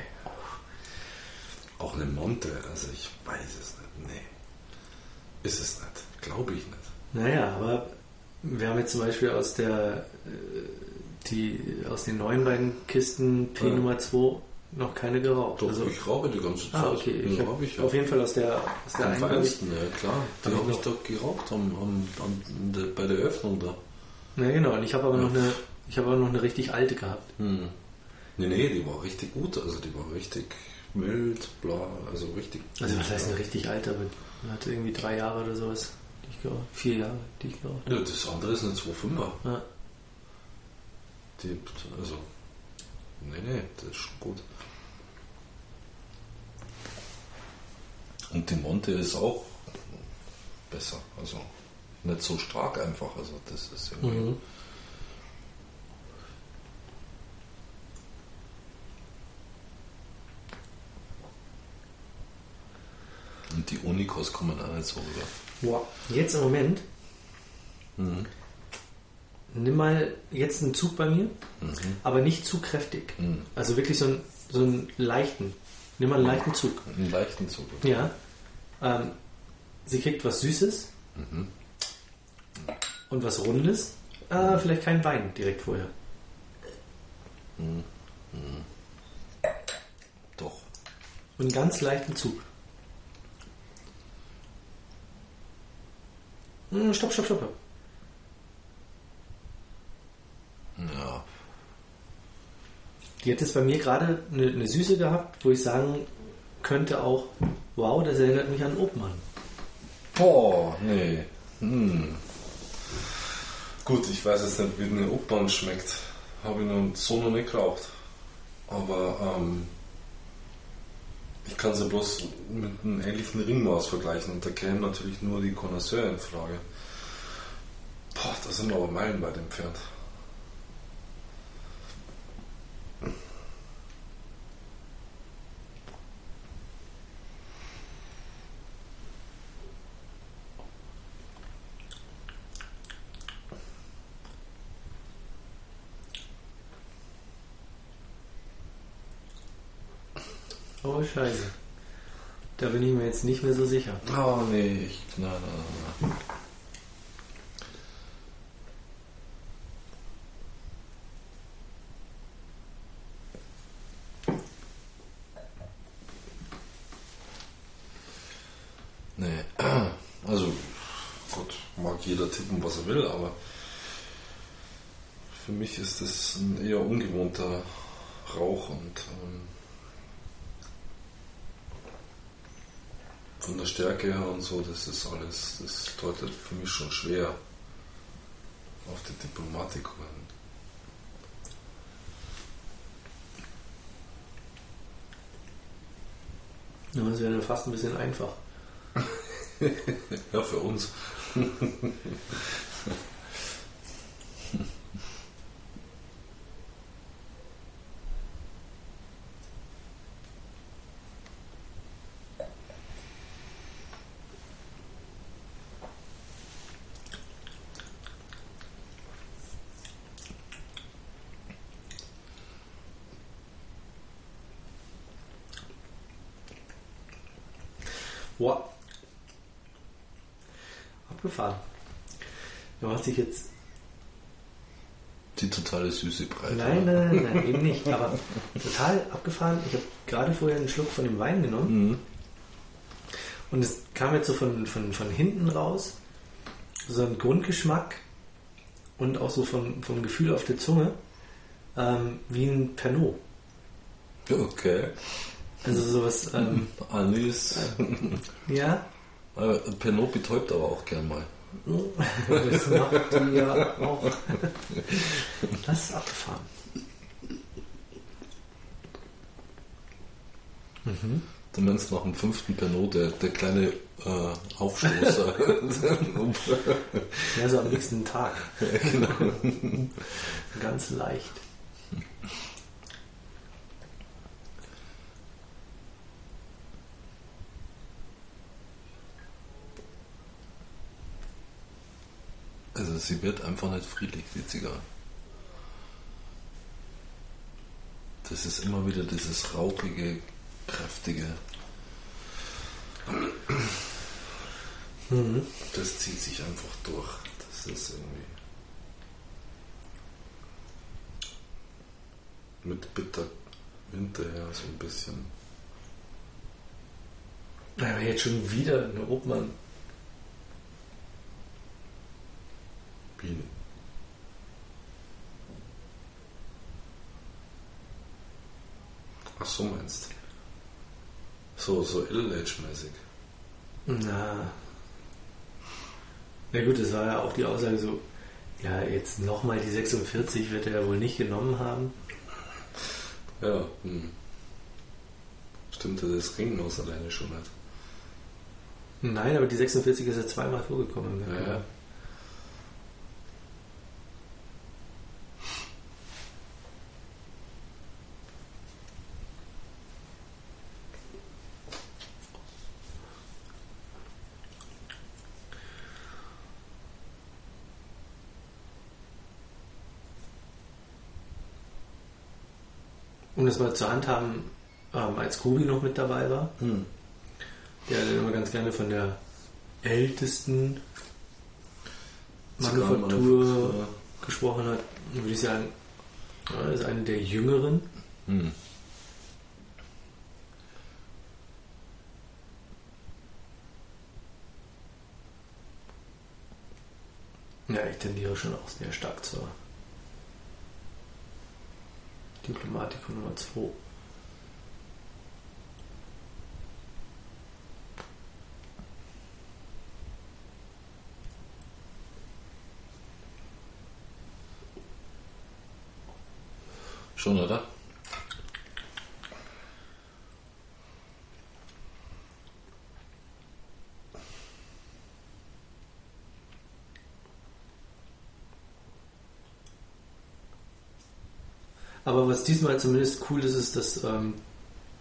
Auch eine Monte, also ich weiß es nicht. Nee. Ist es nicht. Glaube ich nicht. Naja, aber wir haben jetzt zum Beispiel aus der äh, die aus den neuen beiden Kisten P Ja. Nummer 2 noch keine geraucht. Doch, also, ich rauche die ganze Zeit. ah, okay. Ich hab habe ich ja. auf jeden Fall aus der aus der einen, feinsten, ja klar. Die Hab ich habe ich doch geraucht am, am, am, bei der Öffnung da. Na genau, und ich habe aber Ja. noch eine ich habe aber noch eine richtig alte gehabt. Hm. Nee, nee, die war richtig gut. Also die war richtig mild, bla, also richtig Also was heißt eine richtig alte, aber die hatte irgendwie drei Jahre oder sowas, die ich geraucht, vier Jahre, die ich geraucht Ja, das andere ist eine 2,5er. Ja. Die, also, nee, nee, das ist schon gut. Und die Monte ist auch besser. Also nicht so stark einfach. Also das ist irgendwie. Mhm. Und die Unikos kommen auch nicht so rüber. Wow. Jetzt im Moment, Mhm. nimm mal jetzt einen Zug bei mir, Mhm. aber nicht zu kräftig. Mhm. Also wirklich so einen, so einen leichten. Nimm mal einen leichten Zug. Einen leichten Zug. Ja. Ähm, sie kriegt was Süßes Mhm. und was Rundes. Äh, vielleicht kein Wein direkt vorher. Doch. Und einen ganz leichten Zug. Stopp, stopp, stopp. Ja. Die hat jetzt bei mir gerade eine, eine Süße gehabt, wo ich sagen könnte auch, wow, das erinnert mich an Obmann. Boah, nee. Hm. Gut, ich weiß jetzt nicht, wie eine Obmann schmeckt. Habe ich noch so noch nicht geraucht. Aber ähm, ich kann sie bloß mit einem ähnlichen Ringmaß vergleichen und da kämen natürlich nur die Connoisseur in Frage. Boah, da sind wir aber meilenweit entfernt. Oh, scheiße. Da bin ich mir jetzt nicht mehr so sicher. Oh nee, ich. Nein, nein, nein. Nee, also gut, mag jeder tippen, was er will, aber für mich ist das ein eher ungewohnter Rauch und ähm, von der Stärke her und so, das ist alles, das deutet für mich schon schwer auf die Diplomatik hin. Ja, das wäre fast ein bisschen einfach. Ja, für uns. Wow. Abgefahren. Dich jetzt. Die totale süße Breite. Nein, nein, nein, nein, eben nicht. Aber total abgefahren. Ich habe gerade vorher einen Schluck von dem Wein genommen Mhm. und es kam jetzt so von, von, von hinten raus. So ein Grundgeschmack und auch so vom, vom Gefühl auf der Zunge ähm, wie ein Pernod. Okay. Also sowas, ähm, Anis. ja, Äh, Pernod betäubt aber auch gern mal. Das macht die ja auch. Das ist abgefahren. Du meinst nach dem fünften Pernod, der, der kleine äh, Aufstoßer. Ja, so am nächsten Tag. genau. Ganz leicht. Also sie wird einfach nicht friedlich, die Zigarre. Das ist immer wieder dieses rauchige, kräftige. Mhm. Das zieht sich einfach durch. Das ist irgendwie. Mit bitter hinterher so ein bisschen. Aber jetzt schon wieder eine Obmann. Biene. Ach so meinst So, so Ill-Age-mäßig. Na. Na gut, das war ja auch die Aussage so, ja, jetzt nochmal die 46 wird er ja wohl nicht genommen haben. Ja, hm. Stimmt, das Ringnos alleine schon hat. Nein, aber die 46 ist ja zweimal vorgekommen. Werk. Ja. Um das mal zur Hand haben, ähm, als Kubi noch mit dabei war, Hm. der dann immer ganz gerne von der ältesten Manufaktur gesprochen hat, würde ich sagen, ja, ist eine der jüngeren. Hm. Ja, ich tendiere schon auch sehr stark zur Diplomatiker Nummer 2. Schon, oder? Aber was diesmal zumindest cool ist, ist, dass ähm,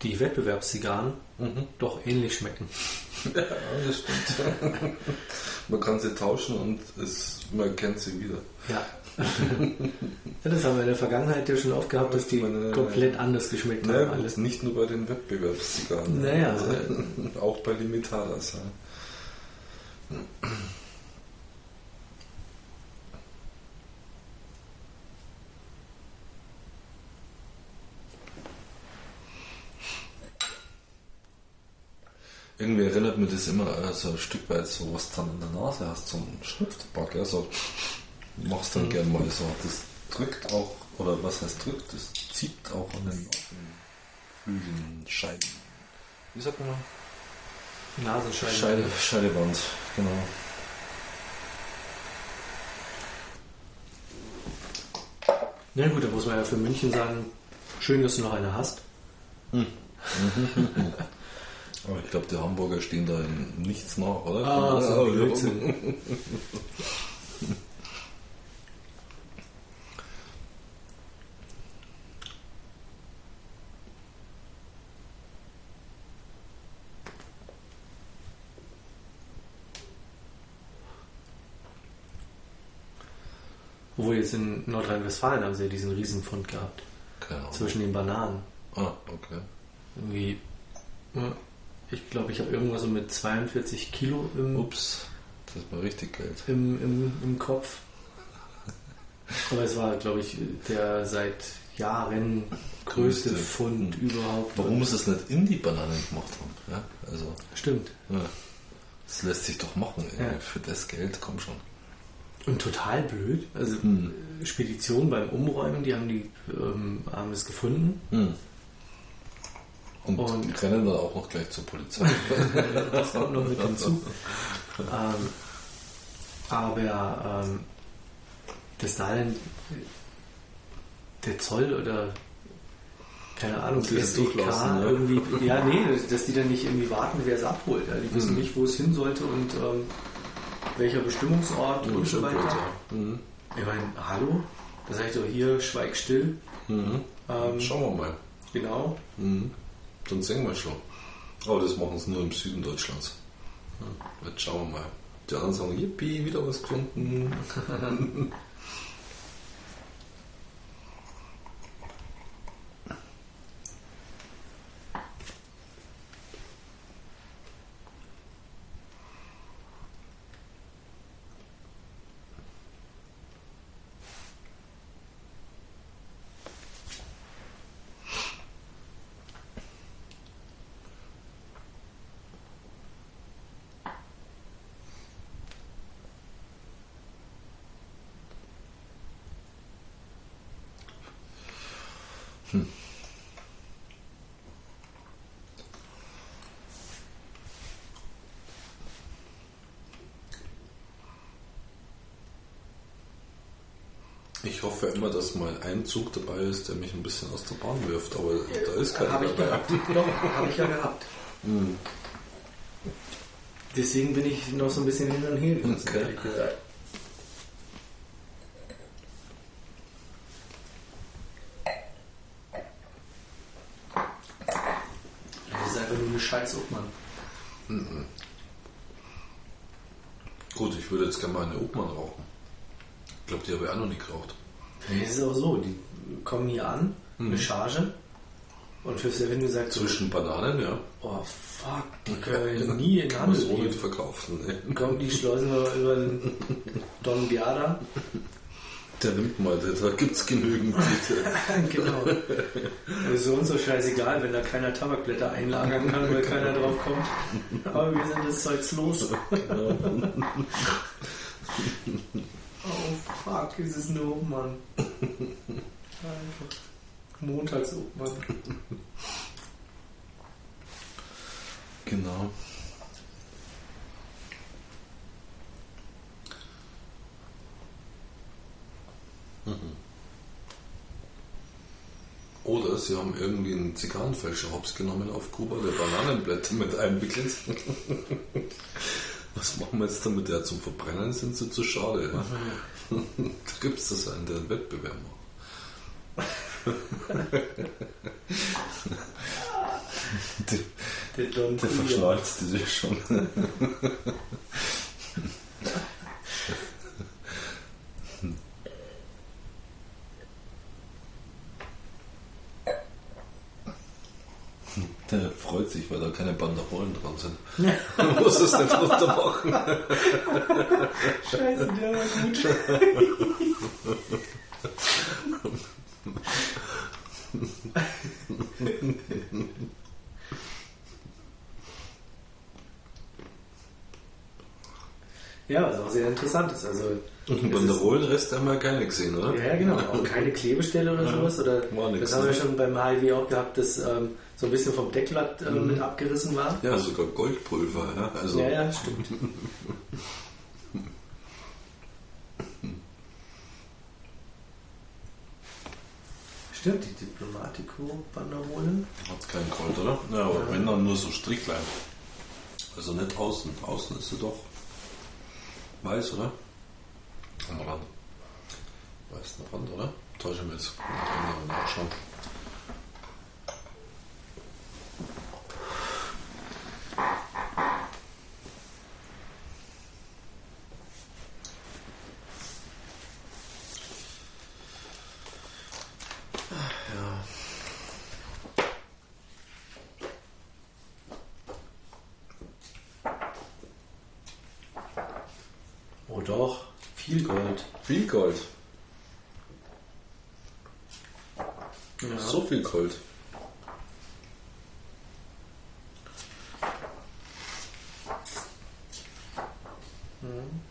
die Wettbewerbszigarren Mhm. doch ähnlich schmecken. Ja, das stimmt. man kann sie tauschen und es, man kennt sie wieder. Ja. ja. Das haben wir in der Vergangenheit ja schon oft gehabt, dass die Meine- komplett anders geschmeckt Naja, haben. gut, Alles. nicht nur bei den Wettbewerbszigarren. Naja, Auch bei Limitadas. Ja. Irgendwie erinnert mich das immer äh, so ein Stück weit so, was dann in der Nase hast, so ein Schriftpack. Ja, so machst dann gern mal so. Das drückt auch, oder was heißt drückt, das zieht auch an den Nasenflügeln, Scheiden. Wie sagt man? Nasenscheide. Scheide, Scheidewand, genau. Na gut, da muss man ja für München sagen, schön, dass du noch eine hast. Aber ich glaube, die Hamburger stehen da in nichts nach, oder? Ah, so Ja, ein Blödsinn. Obwohl jetzt in Nordrhein-Westfalen haben sie ja diesen Riesenfund gehabt. Keine Ahnung. Zwischen den Bananen. Ah, okay. Irgendwie, ja, ich glaube, ich habe irgendwas so mit 42 Kilo im, Ups, das war richtig Geld. im, im, im Kopf. Aber es war, glaube ich, der seit Jahren größte Größte. Fund Hm. überhaupt. Warum sie es nicht in die Bananen gemacht haben? Ja, also, Stimmt. ja. das lässt sich doch machen. ey. Ja. Für das Geld, komm schon. Und total blöd. Also Hm. Spedition beim Umräumen, die haben die ähm, haben das gefunden. Hm. Und, Und- rennen dann auch noch gleich zur Polizei. das kommt noch mit hinzu. ähm, aber ähm, dass da dann der Zoll oder keine Ahnung, Die das durchlassen, ja. irgendwie, ja nee, dass die dann nicht irgendwie warten, wer es abholt. Ja. Die wissen Mhm. nicht, wo es hin sollte und ähm, welcher Bestimmungsort und so weiter. Mhm. Ich meine, hallo? Da sag ich doch hier, schweig still. Mhm. Ähm, Schauen wir mal. genau. Mhm. Dann sehen wir schon. Aber das machen sie nur im Süden Deutschlands. Ja, Jetzt schauen wir mal. Die anderen sagen, yippie, wieder was gefunden. Ich hoffe immer, dass mal ein Zug dabei ist, der mich ein bisschen aus der Bahn wirft, aber da ist keiner Habe ich dabei. gehabt. Doch, habe ich ja gehabt. Hm. Deswegen bin ich noch so ein bisschen hin und her gerissen, Okay. ehrlich gesagt. Das ist einfach nur eine Scheiß Obmann. Gut, ich würde jetzt gerne mal eine Obmann rauchen. Ich glaube, die habe ich auch noch nie geraucht. Es ist auch so, die kommen hier an, eine Charge. Und Fifth Avenue sagt so, Zwischen Bananen, ja. oh fuck, die können wir nie in Handel so nicht geben. verkaufen. Ne? Kommen die schleusen wir über den Don Biada. Der nimmt mal, da gibt es genügend. Bitte. genau. Das ist uns so scheißegal, wenn da keiner Tabakblätter einlagern kann, weil keiner drauf kommt. Aber wir sind das Zeugs los. oh fuck, ist es eine Obmann. Alter. Montagsobmann. Genau. Oder sie haben irgendwie einen Zigarrenfälscher hops genommen auf Kuba, der Bananenblätter mit einwickelt. Was machen wir jetzt damit? Ja, zum Verbrennen sind sie zu schade. Ja. Da gibt es das einen, der einen Wettbewerb macht. der, Der verschnalzte sich schon. Der freut sich, weil da keine Banderolen dran sind. Man muss es nicht runter machen. Scheiße, der war gut. Ja, was auch sehr interessant ist. Also, Und einen Banderolenrest haben wir keine gesehen, oder? Ja, genau. Auch keine Klebestelle oder sowas. Oder das haben wir ne? schon beim HIV auch gehabt, dass ähm, so ein bisschen vom Deckblatt ähm, Mhm. mit abgerissen war. Ja, sogar Goldpulver. Ja? Also, Ja, ja, stimmt. Stimmt, die Diplomatico-Banderolen. Hat keinen Gold, oder? Ja, aber Ja. wenn dann nur so Stricklein. Also nicht außen. Außen ist sie doch weiß, oder? Am Rand. Weißen Rand, oder? Täusche mich jetzt. Nachschauen. Oh doch, viel Gold. Viel Gold. Ja. So viel Gold. Mhm.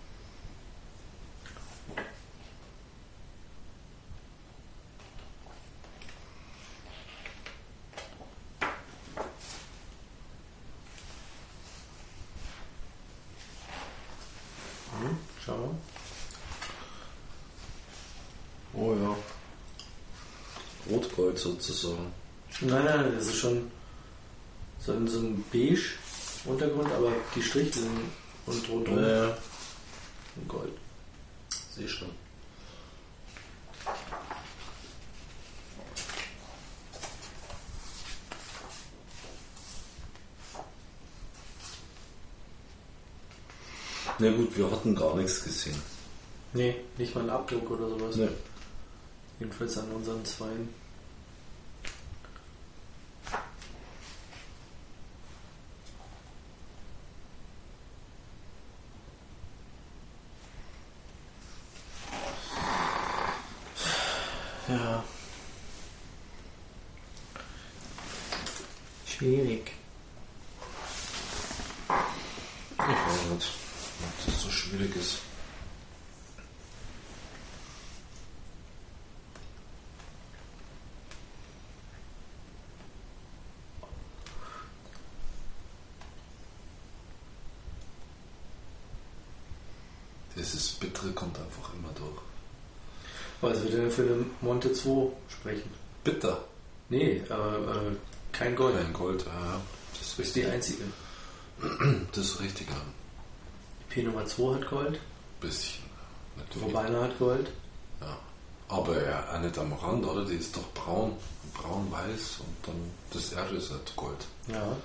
Mhm, Schau mal. Oh ja. Rotgold sozusagen. Nein, nein, das ist schon so ein, so ein beige Untergrund, aber die Striche sind und rundum Ja, in Gold. sehe schon. Na gut, wir hatten gar nichts gesehen. Nee, nicht mal ein Abdruck oder sowas. Nee. Jedenfalls an unseren Zweien. Ja. Schwierig. Ich weiß nicht, ob das so schwierig ist. Dieses Bittere kommt einfach immer durch. Was wir denn für eine Monte 2 sprechen? Bitter. Nee, äh, äh, kein Gold. Kein Gold, ja. Das ist ist die richtig. einzige. Das ist richtig, ja. P Nummer 2 hat Gold, Bisschen. Natürlich. Robina hat Gold. Ja. Aber ja, auch nicht am Rand, oder? Die ist doch braun, braun-weiß und dann das R ist halt Gold. Ja.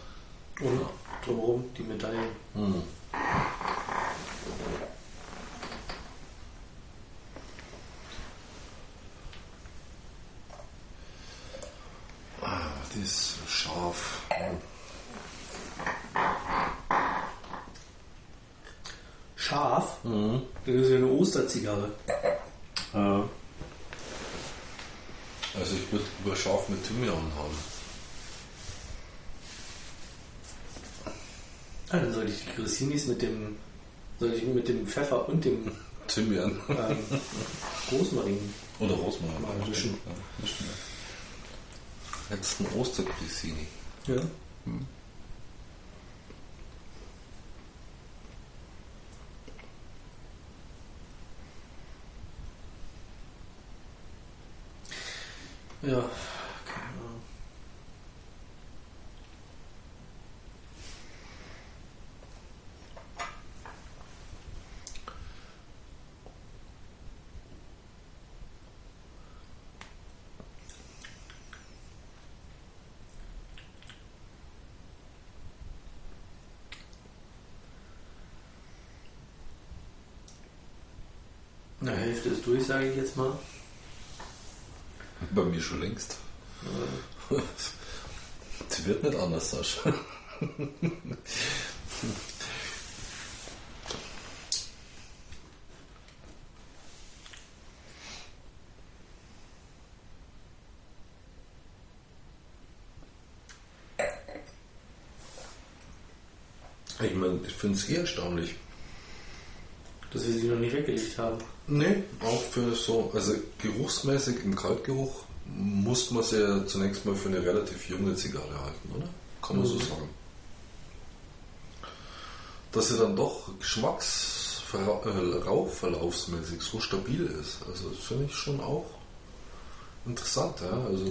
Und drumherum die Medaille. Hm. Ah, die ist scharf. Scharf. Mhm. Das ist ja eine Osterzigarre. Also ich würde über Thymian haben. Ah, dann sollte ich die Grissinis mit dem, soll ich mit dem Pfeffer und dem Thymian. ähm, Rosmarin. Oder Rosmarin. Mal mischen. Ja, mischen, ja. Ostergrissini. Ja. Hälfte ist durch, sage ich jetzt mal. Bei mir schon längst. Sie wird nicht anders, Sascha. Ich meine, ich finde es eher erstaunlich. Dass wir sie noch nicht weggelegt haben. Nee, auch für so, also geruchsmäßig im Kaltgeruch muss man sie ja zunächst mal für eine relativ junge Zigarre halten, oder? Kann man so Mhm. sagen. Dass sie dann doch geschmacksverlaufsmäßig so stabil ist, also das finde ich schon auch interessant, ja. Also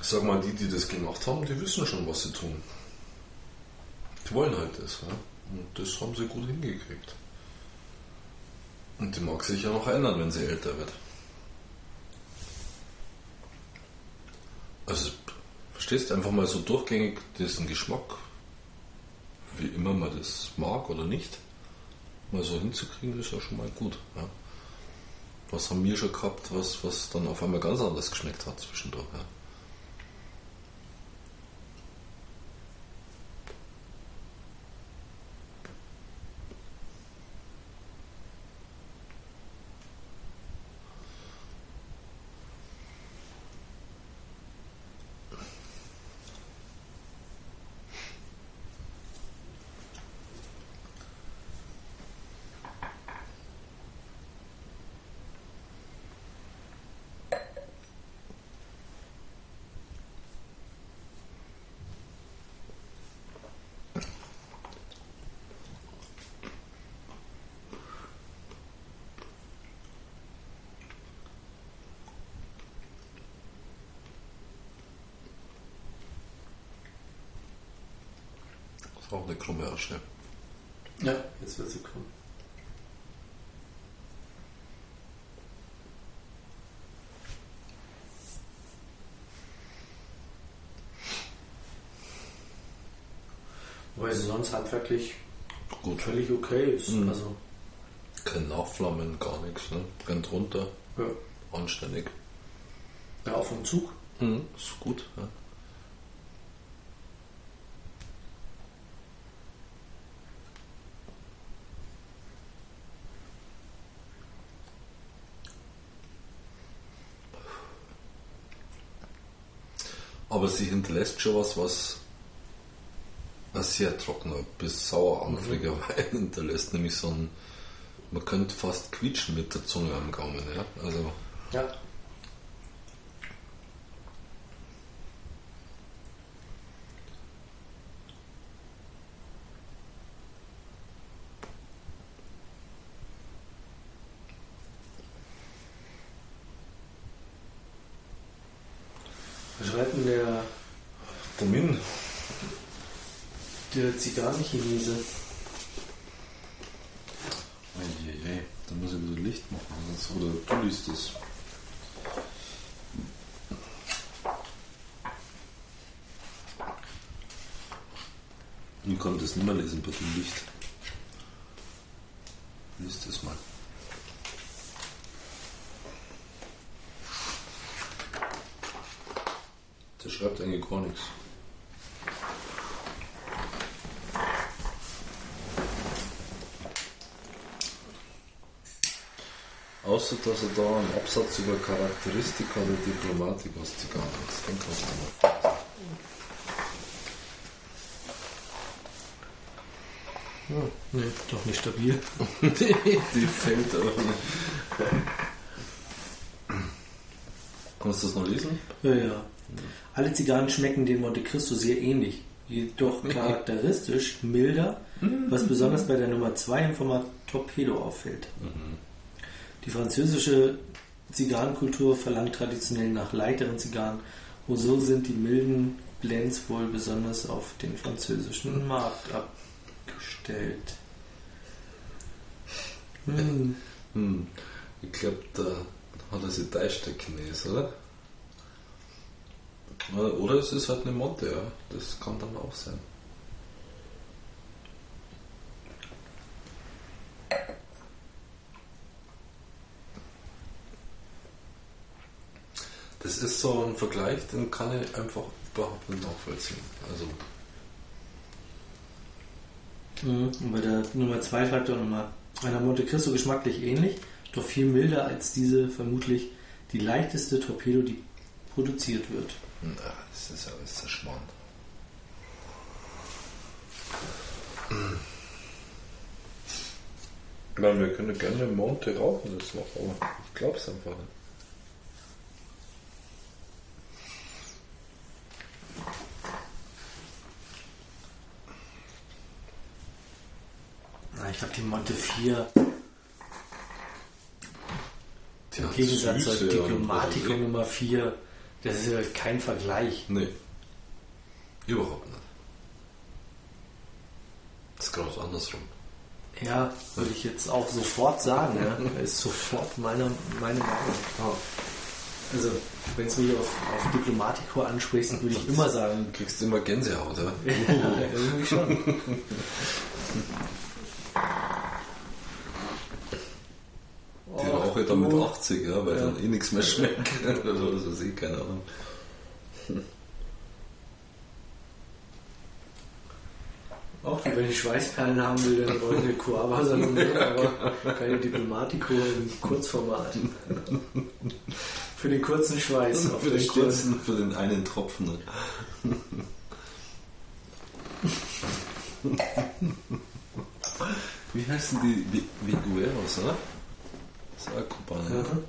ich sag mal, die, die das gemacht haben, die wissen schon, was sie tun. Die wollen halt das, ja. Und das haben sie gut hingekriegt. Und die mag sich ja noch ändern, wenn sie älter wird. Also, verstehst du, einfach mal so durchgängig diesen Geschmack, wie immer man das mag oder nicht, mal so hinzukriegen, ist ja schon mal gut. Ja. Was haben wir schon gehabt, was, was dann auf einmal ganz anders geschmeckt hat zwischendurch. Ja. Auch eine krumme Asche. Ja, jetzt wird sie. Wobei Weil sie sonst handwerklich Gut. völlig okay ist. Mhm. Also, Kein Nachflammen, gar nichts. Ne? Rennt runter, ja. anständig. ja, auf dem Zug. Mhm. Ist gut. Ja. Aber sie hinterlässt schon was, was ein sehr trockener bis sauer anfälliger Wein hinterlässt, nämlich so ein, man könnte fast quietschen mit der Zunge am Gaumen. Ja? Also Ja. Was schreibt denn der, Termin. Zigarrenchinese? Eieiei, da muss ich wieder Licht machen. Oder du liest es. Ich kann das nicht mehr lesen bei dem Licht. Lies das mal. Der schreibt eigentlich gar nichts. Außer dass er da einen Absatz über Charakteristika der Diplomatik aus Zigarren hat. Den kannst du mal. Hm, nee, doch nicht stabil. Die fällt aber nicht. Kannst du das noch lesen? Ja, ja. Alle Zigarren schmecken dem Monte Cristo sehr ähnlich, jedoch charakteristisch milder, was besonders bei der Nummer 2 im Format Torpedo auffällt. Die französische Zigarrenkultur verlangt traditionell nach leichteren Zigarren, und so sind die milden Blends wohl besonders auf den französischen Markt abgestellt. Hm. Hm. Ich glaube, da hat er sich täuscht, der Chines, oder? Oder oder es ist halt eine Monte, ja. Das kann dann auch sein. Das ist so ein Vergleich, den kann ich einfach überhaupt nicht nachvollziehen. Also, Mhm. Und bei der Nummer 2 schreibt er auch nochmal, einer Monte Cristo geschmacklich ähnlich, doch viel milder als diese vermutlich die leichteste Torpedo, die produziert wird. na, das ist alles zerschmarrn. Ich meine, wir können gerne Monte rauchen das noch, aber ich glaube es einfach nicht. Ich glaube, die Monte 4 Die im Gegensatz zur Diplomatico Nummer 4, das ist ja kein Vergleich. Nee. Überhaupt nicht. Das ist gerade andersrum. Ja, würde ich jetzt auch sofort sagen. Ja. Ist sofort meine, meine Meinung. Also, wenn es mich auf, auf Diplomatico ansprichst, würde ich immer sagen, Du kriegst immer Gänsehaut, ja? ja, irgendwie schon. Ich dann mit du- 80, ja, weil Ja. dann eh nichts mehr schmeckt. Oder so, sehe keine Ahnung. Auch wenn ich Schweißperlen haben will, dann brauche ich eine Coava Salomon, aber keine Diplomatico im Kurzformat. Für den kurzen Schweiß. auf Für den Stirn. kurzen, für den einen Tropfen. Wie heißen die? Vi- Vigueros, oder? Das ist auch Kubaner. Mhm.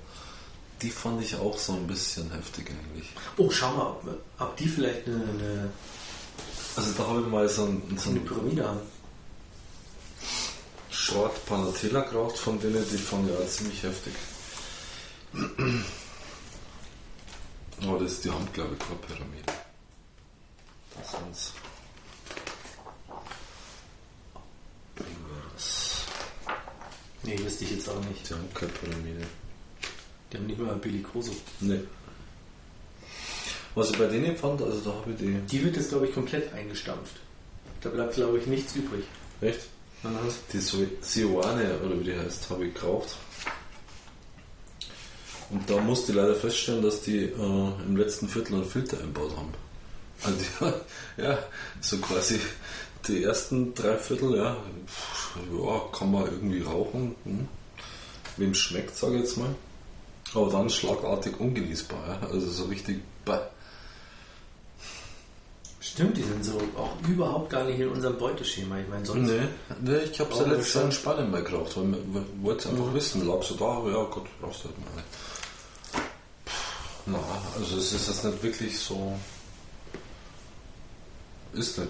Die fand ich auch so ein bisschen heftig eigentlich. Oh, schau mal, ob, ob die vielleicht eine, eine, Also da habe ich mal so ein, so eine ein Pyramide haben. Short Panatela geraucht, von denen die fand ich auch ziemlich heftig. Aber das, die haben glaube ich keine Pyramide. Das sind's. Nee, wüsste ich jetzt auch nicht. Die haben keine Pyramide. Die haben nicht mal Bellicoso. Nee. Was ich bei denen fand, also da habe ich die. Die wird jetzt, glaube ich, komplett eingestampft. Da bleibt, glaube ich, nichts übrig. Echt? Die so Sioane, oder wie die heißt, habe ich geraucht. Und da musste ich leider feststellen, dass die äh, im letzten Viertel einen Filter einbaut haben. Also die, ja, so quasi die ersten drei Viertel, ja, ja kann man irgendwie rauchen. Hm. Wem schmeckt, sage ich jetzt mal. Aber dann schlagartig ungenießbar, ja. also so richtig. Bah. Stimmt, die sind so auch überhaupt gar nicht in unserem Beuteschema. Ich meine, sonst. Nee, nee ich habe Oh, ja letztes. Jahr in Spanien mal geraucht, weil man wollte einfach wissen, lag so da, aber ja Gott, brauchst du halt mal. Na, also es ist jetzt nicht wirklich so. Ist nicht,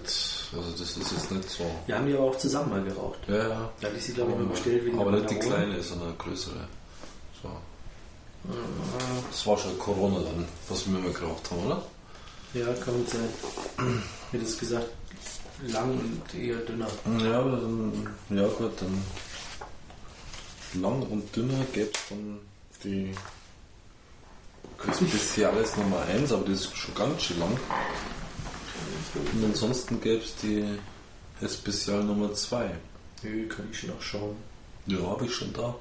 also das ist jetzt nicht so. Wir haben die aber auch zusammen mal geraucht. Ja, ja. Da hatte ich sie, glaube ich, mal bestellt wegen aber nicht die kleine, sondern eine größere. So. Das war schon Corona dann, was wir mal geraucht haben, oder? Ja, kann gut sein. Hätte es gesagt, lang und eher dünner. Ja, aber dann, ja gut, dann lang und dünner gäbe es dann die Speziales Nummer 1, aber die ist schon ganz schön lang. Und ansonsten gäbe es die Spezial Nummer 2. Nö, kann ich schon nachschauen. Ja, habe ich schon da.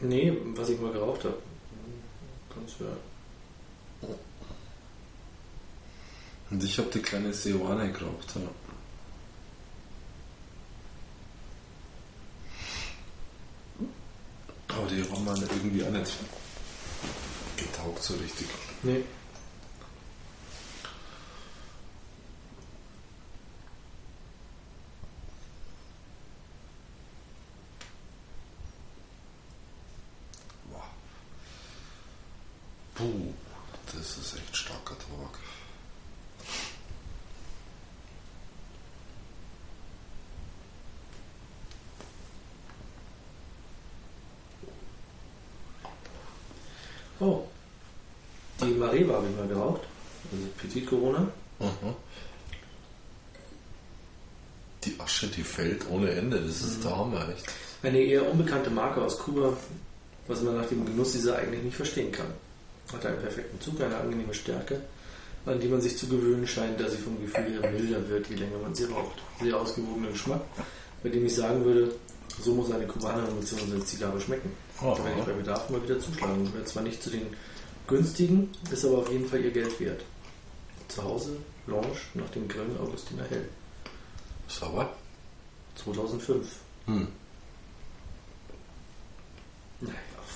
Nee, was ich mal geraucht habe. Ganz ja. Und ich habe die kleine Seoane geraucht. Ja. Aber die haben mir irgendwie auch nicht getaugt so richtig. Nee. Puh, das ist echt starker Tabak. Oh. Die Mareva habe ich mal geraucht. Also Petit Corona. Aha. Die Asche, die fällt ohne Ende. Das ist der Hammer, echt. Eine eher unbekannte Marke aus Kuba, was man nach dem Genuss dieser eigentlich nicht verstehen kann. Hat einen perfekten Zug, eine angenehme Stärke, an die man sich zu gewöhnen scheint, da sie vom Gefühl her milder wird, je länger man sie raucht. Sehr ausgewogenen Geschmack, bei dem ich sagen würde, so muss eine Kubaner bzw. Zigarre schmecken. Oh, da werde ich bei Bedarf mal wieder zuschlagen. Gehört zwar nicht zu den günstigen, ist aber auf jeden Fall ihr Geld wert. Zu Hause, Lounge, nach dem Grillen Augustiner Hell. Sauber? 2005. Hm.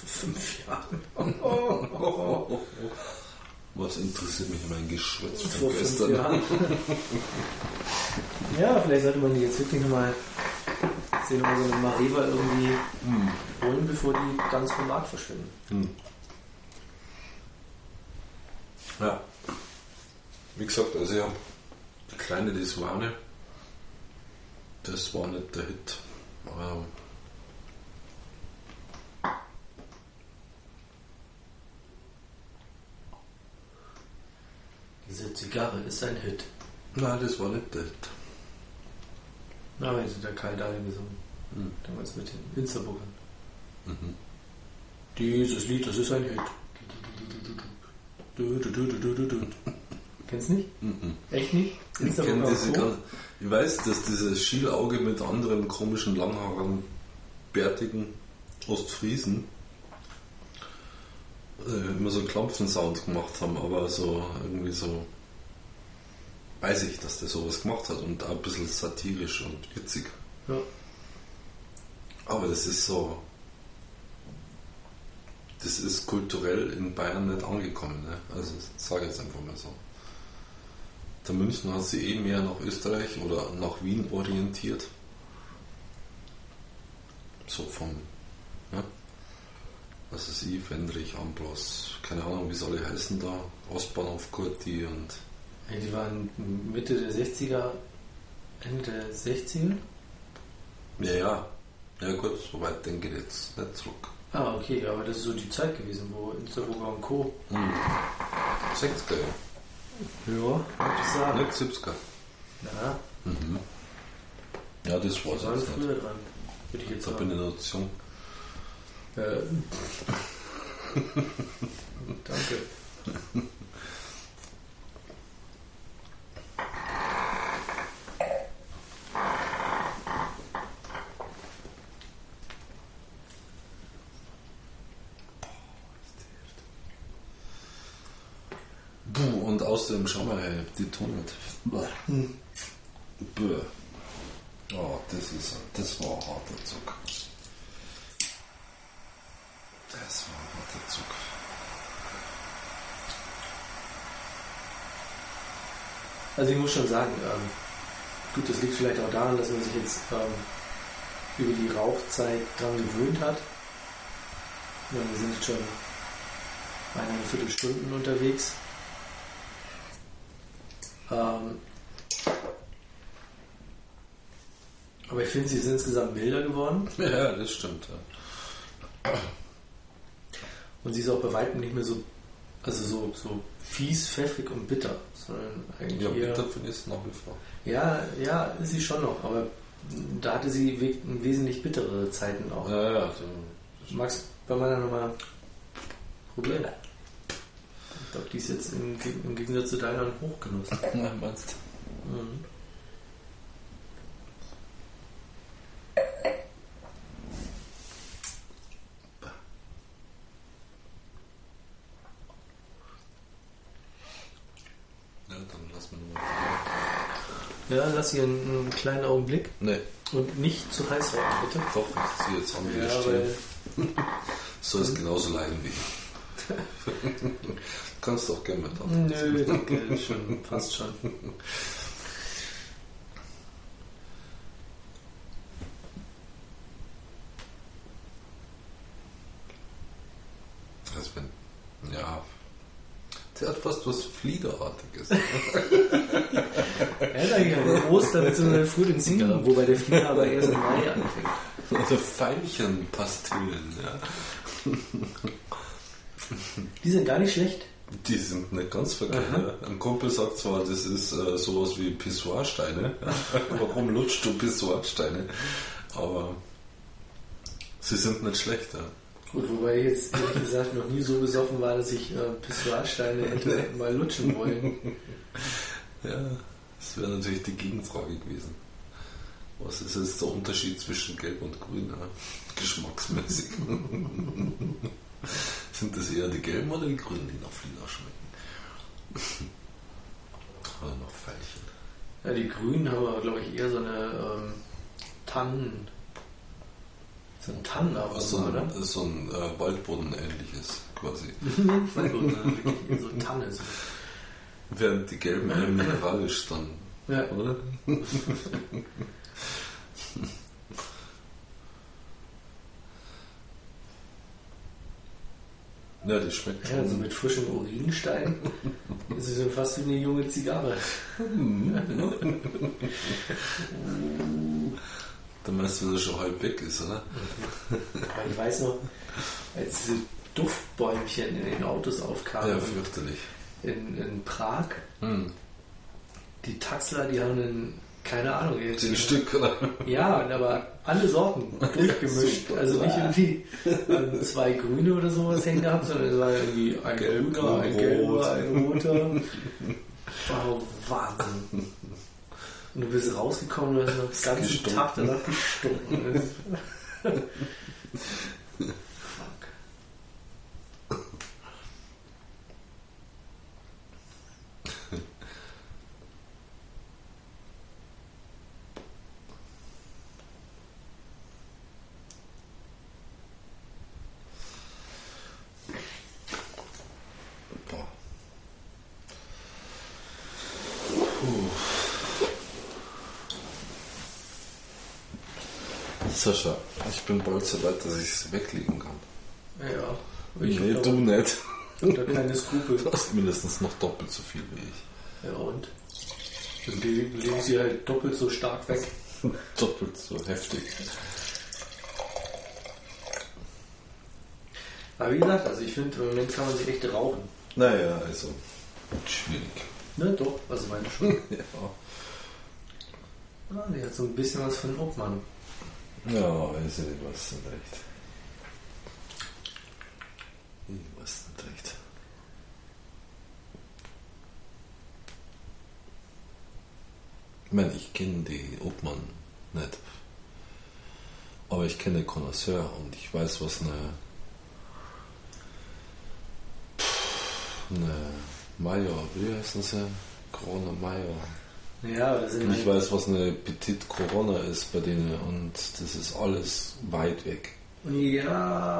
Fünf Jahren. Was interessiert mich mein Geschwätz von Vor gestern? Jahren. ja, vielleicht sollte man die jetzt wirklich nochmal sehen, mal so eine Mareva irgendwie holen, bevor die ganz vom Markt verschwinden. Hm. Ja. Wie gesagt, also ja, die kleine, die Swane, das war nicht der Hit. Aber Diese Zigarre ist ein Hit. nein, das war nicht der Hit. Na, wenn sie der Karl Dahlin gesungen. Hm. Damals mit den Insterburgern. Mhm. Dieses Lied, das ist ein Hit. Du, du, du, du, du, du, du. Kennst nicht? Mhm. Echt nicht? Ich kenne diese ganz, Ich weiß, dass dieses Schielauge mit anderen komischen, langhaarigen, bärtigen Ostfriesen äh, immer so einen Klampfen-Sound gemacht haben, aber so irgendwie so weiß ich, dass der sowas gemacht hat und auch ein bisschen satirisch und witzig. Ja. Aber das ist so. Das ist kulturell in Bayern nicht angekommen. Ne? Also sage ich jetzt einfach mal so. Der München hat sich eh mehr nach Österreich oder nach Wien orientiert. So vom, ne? Was ist ich, Fendrich, Ambros, keine Ahnung, wie soll die heißen da, Ostbahnhof Kurti und Ja, die waren Mitte der 60er, Ende der 60er. ja, ja, ja gut, so weit denke ich jetzt nicht zurück. Ah, okay, aber das ist so die Zeit gewesen, wo Insterburger und Co. Hm. 60er, Ja, würde ich sagen. nicht 70er. Ja, Mhm. Ja, das waren ich jetzt früher dran. Würde ich jetzt Da bin sagen. ich noch zu jung. Ähm. Danke. Puh, und aus dem Schauer her, die tunnelt. Hm. Bäh. Oh, das ist, das war ein harter Zucker. Das war ein harter Zug. Also ich muss schon sagen, ähm, gut, das liegt vielleicht auch daran, dass man sich jetzt ähm, über die Rauchzeit dran gewöhnt hat. Ja, wir sind jetzt schon eineinhalb Viertelstunden unterwegs. Ähm, aber ich finde, sie sind insgesamt milder geworden Ja, das stimmt. Ja. Und sie ist auch bei weitem nicht mehr so, also so, so fies, pfeffrig und bitter, sondern eigentlich Ja, eher, bitter finde ich es nach wie vor. Ja, ja, ist sie schon noch, aber da hatte sie we- wesentlich bittere Zeiten auch. Ja, ja, also, Magst du bei meiner nochmal probieren? Ich glaube, die ist jetzt im, im Gegensatz zu deiner ein Hochgenuss. ja, meinst Mhm. Ja, dann lass mir nochmal. Lass hier einen, einen kleinen Augenblick Nee, und nicht zu heiß werden, bitte. doch, jetzt an wieder Ja, stehen. Soll es genauso leiden wie ich. Kannst doch gerne mit haben. Nö, danke, schon, passt schon. Also wenn, ja, der hat fast was Fliederartiges. Er hat eigentlich eine. Frühlingszigarre, wobei der Flieger aber erst im Mai anfängt. Also Veilchenpastillen, ja. Die sind gar nicht schlecht. Die sind nicht ganz verkehrt. Ja. Ein Kumpel sagt zwar, das ist äh, sowas wie Pissoirsteine. Warum lutscht du Pissoirsteine? Aber sie sind nicht schlecht. Ja. Gut, wobei ich jetzt ehrlich gesagt noch nie so besoffen war, dass ich äh, Pissoirsteine hätte mal lutschen wollen. Ja, das wäre natürlich die Gegenfrage gewesen. Was ist jetzt der Unterschied zwischen Gelb und Grün? Ja? Geschmacksmäßig. Sind das eher die Gelben oder die Grünen, die nach Flieder schmecken? Oder noch Veilchen? Ja, die Grünen haben aber, glaube ich, eher so eine ähm, Tannen. So ein Tannenaroma, so oder? ein, so ein äh, Waldboden-ähnliches quasi. Waldboden, wirklich eher so Tanne. So. Während die Gelben eher mineralisch dann, Ja, oder? Ja, die schmeckt ja, also schon. mit frischem Urinstein. Das ist ja fast wie eine junge Zigarre. Dann meinst du, wenn er schon halb weg ist, oder? Aber ich weiß noch, als diese Duftbäumchen in den Autos aufkamen Ja, fürchterlich. In, in Prag, Hm. die Taxler, die haben einen, keine Ahnung, jetzt Zehn Stück, oder? Ja, aber alle Sorten durchgemischt. Super. also nicht irgendwie ähm, zwei grüne oder sowas hängen gehabt, sondern es war irgendwie ein Gelb, grüner, ein gelber, ein roter. Wow, Wahnsinn. Und du bist rausgekommen und hast noch den ganzen Gestunken. Tag danach gestunken. Sascha, ich bin bald so weit, dass ich es weglegen kann. Ja, ich nee, du nicht. da keine Skrupel. Du hast mindestens noch doppelt so viel wie ich. Ja und? Dann le- legen sie halt doppelt so stark weg. Doppelt so heftig. Aber wie gesagt, also ich finde, im Moment kann man sich echt rauchen. Naja, also schwierig. Ne, doch, also meine schon. Ja. Ah, die hat so ein bisschen was von Obmann. Ja, ja nicht was nicht recht. Ich weiß nicht recht. Ich meine, ich kenne die Obmann nicht. Aber ich kenne den Connoisseur und ich weiß, was eine, eine Major, wie heißen sie? Corona Major. Ja, aber das sind Ich halt, weiß, was eine Petit Corona ist bei denen und das ist alles weit weg. ja,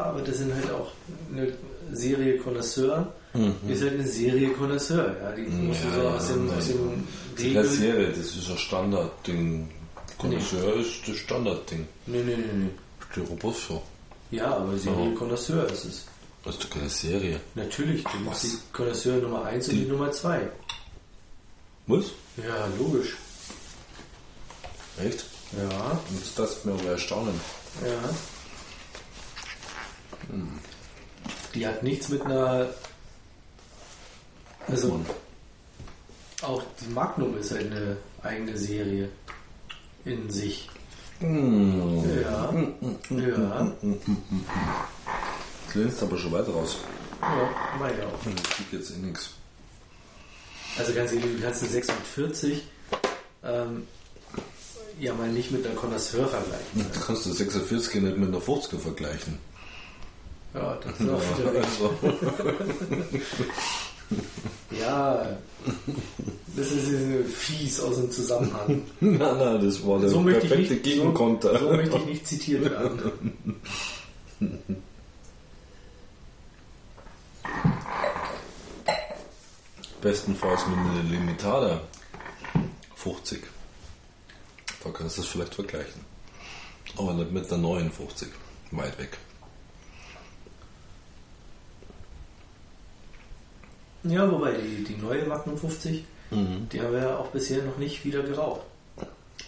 aber das sind halt auch eine Serie Connoisseur. Mhm. Ist halt eine Serie Connoisseur. Ja, die musst du Ja, so ja, aus dem, nein. aus dem heißt Regel. Serie, das ist ein Standardding. Connoisseur ist das Standardding. Nee, nee, nee, nee. Die Robustshow. Ja, aber Serie Oh. Connoisseur ist es. Das ist doch keine Serie. Natürlich, du gibst die Connoisseur Nummer 1 und Die- die Nummer 2. Was? Ja, logisch. Echt? Ja, Jetzt das mir aber erstaunen. ja. Die hat nichts mit einer. Also, Mann. auch die Magnum ist eine eigene Serie in sich. Hm. Ja, ja, Jetzt lehnst du aber schon weiter raus. ja, meine auch. Ich krieg jetzt eh nichts. Also ganz ehrlich, du kannst eine 46 ähm, ja mal nicht mit einer Connoisseur vergleichen. Du kannst du 46 nicht mit einer 50er vergleichen. Ja, das ist auch wieder. Also, Ja, das ist fies aus dem Zusammenhang. nein, nein, das war der So perfekte nicht, Gegenkonter. so, so möchte ich nicht zitiert werden. Bestenfalls mit einer Limitada 50. Da kannst du es vielleicht vergleichen. Aber nicht mit der 59. Weit weg. Ja, wobei die, die neue Magnum 50, die haben wir ja auch bisher noch nicht wieder geraucht.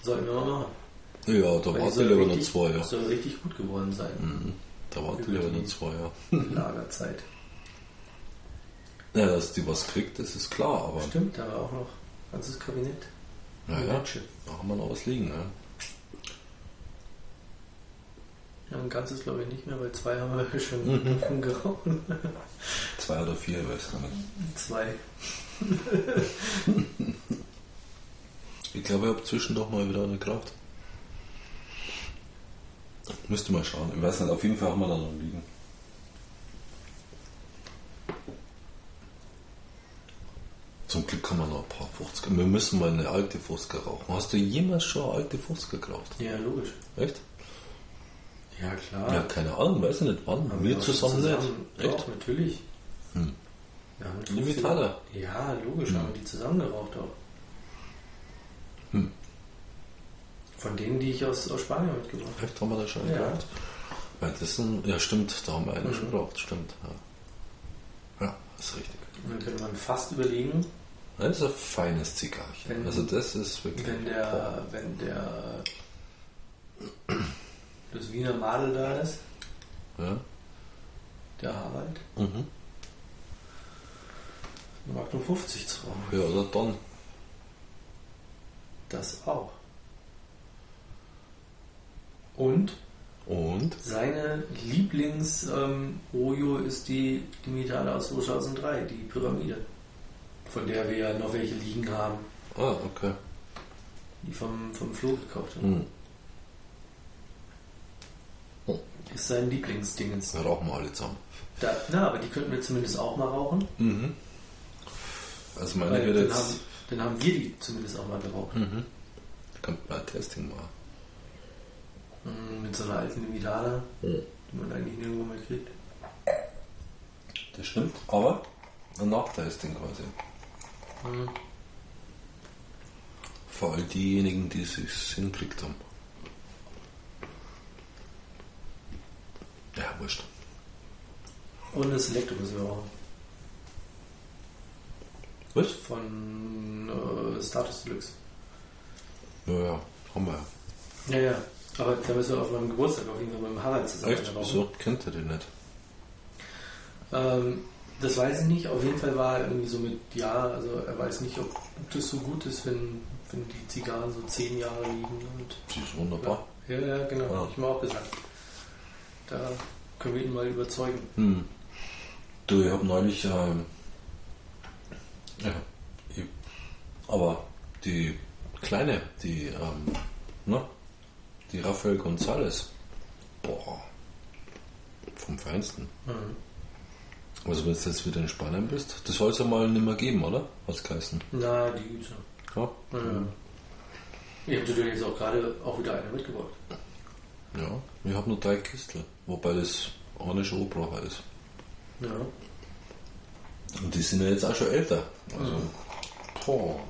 Sollten wir mal machen. Ja, da Weil die richtig- zwei Jahre. Soll richtig gut geworden sein. Mhm. Da lieber die- noch zwei Jahre. Lagerzeit. Ja, dass die was kriegt, das ist klar, aber Stimmt, da war auch noch ganzes Kabinett. naja, da haben wir noch was liegen. Ne? Ja, ein ganzes glaube ich nicht mehr, weil zwei haben wir schon Mhm. davon geraucht. Zwei oder vier, weiß ich gar nicht. Zwei. Ich glaube, ich habe zwischendurch mal wieder eine geraucht. Müsste mal schauen. Ich weiß nicht, auf jeden Fall haben wir da noch liegen. Zum Glück kann man noch ein paar 50er. Wir müssen mal eine alte 50er rauchen. Hast du jemals schon eine alte 50er geraucht? Ja, logisch. Echt? Ja, klar. Ja, keine Ahnung, weiß ich nicht wann. Haben wir zusammen, schon nicht. Doch, Echt? natürlich. Hm. Wir haben. Ja, logisch, Hm. haben wir die zusammen geraucht auch. Hm. Von denen, die ich aus, aus Spanien mitgebracht Echt haben wir da schon Ja. geraucht? Weil das sind, ja stimmt, da haben wir eine Mhm. schon geraucht, stimmt. Ja. ja, ist richtig. habe. Dann könnte man fast überlegen, Das ist ein feines Zigarrchen. Wenn- also das ist wirklich. wenn der, wenn der das Wiener Madel da ist, Ja. der Harald, Mhm. Magnum 50 zu rauchen. ja, oder Don. Das auch. Und Und? seine Lieblings-Ojo ist die Limitada aus 2003, die Pyramide. Von der wir ja noch welche liegen haben, Ah, okay. die vom, vom Flo gekauft haben. Hm. Ist sein Lieblingsdingens. Dann rauchen wir alle zusammen. Da, na, aber die könnten wir zumindest auch mal rauchen. Mhm. Also meine Weil dann, jetzt. haben, dann haben wir die zumindest auch mal geraucht. Mhm. Kommt mal ein Testing machen. Mit so einer alten Limitada, Mhm. die man eigentlich nirgendwo mehr kriegt. Das stimmt. Aber ein Nachtesting quasi. Mhm. Vor all diejenigen, die es sich hingekriegt haben. Ja, wurscht. Und Selecto müssen wir rauchen. Was? Von äh, Status Deluxe. Ja, ja, haben wir ja. Ja, ja. Aber da müssen wir auf meinem Geburtstag auf jeden Fall mit dem Harald zusammen Echt? Wieso? Kennt ihr den nicht? Ähm, das weiß ich nicht. Auf jeden Fall war er irgendwie so mit, ja, also er weiß nicht, ob das so gut ist, wenn, wenn die Zigarren so zehn Jahre liegen. Und, Sie ist wunderbar. ja, ja, genau. Ja. Hab ich mir auch gesagt. Da können wir ihn mal überzeugen. Hm. Du, ich habe neulich, ähm, ja, ich, aber die kleine, die, ähm, ne, die Rafael González, boah, vom Feinsten. Mhm. Also wenn du jetzt wieder in Spanien bist, das soll es ja mal nicht mehr geben, oder? Was geheißen? Na, die gibt's noch. Ja. Ja. Ich habe natürlich jetzt auch gerade auch wieder eine mitgebracht. Ja, ich habe nur drei Kistel, wobei das eine schon Obracher ist. Ja. Und die sind ja jetzt auch schon älter. Also, boah.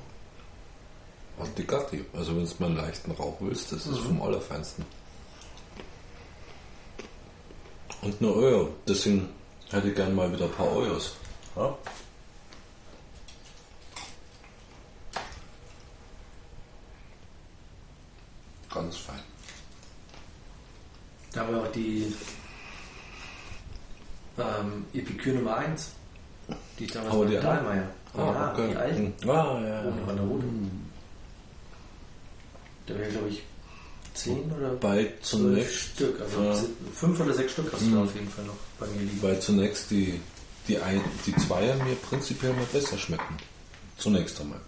Hat die Gatti. Also wenn du mal einen leichten Rauch willst, das ist vom Allerfeinsten. Und nur Euro. Deswegen hätte ich gerne mal wieder ein paar Euros. Ja? Ganz fein. Da haben wir auch die ähm, Epikür Nummer 1. Die damals Aber mit? Dahlmeier. ja, die alten. Hm. Ah, ja, ja. Ohne Wanderrode. Da wäre, glaube ich, 10 oder Bei 12 zunächst, Stück. Also Ja. 5 oder 6 Stück hast du Mhm. da auf jeden Fall noch bei mir liegen. weil zunächst die, die, ein, die Zweier mir prinzipiell mal besser schmecken. Zunächst einmal.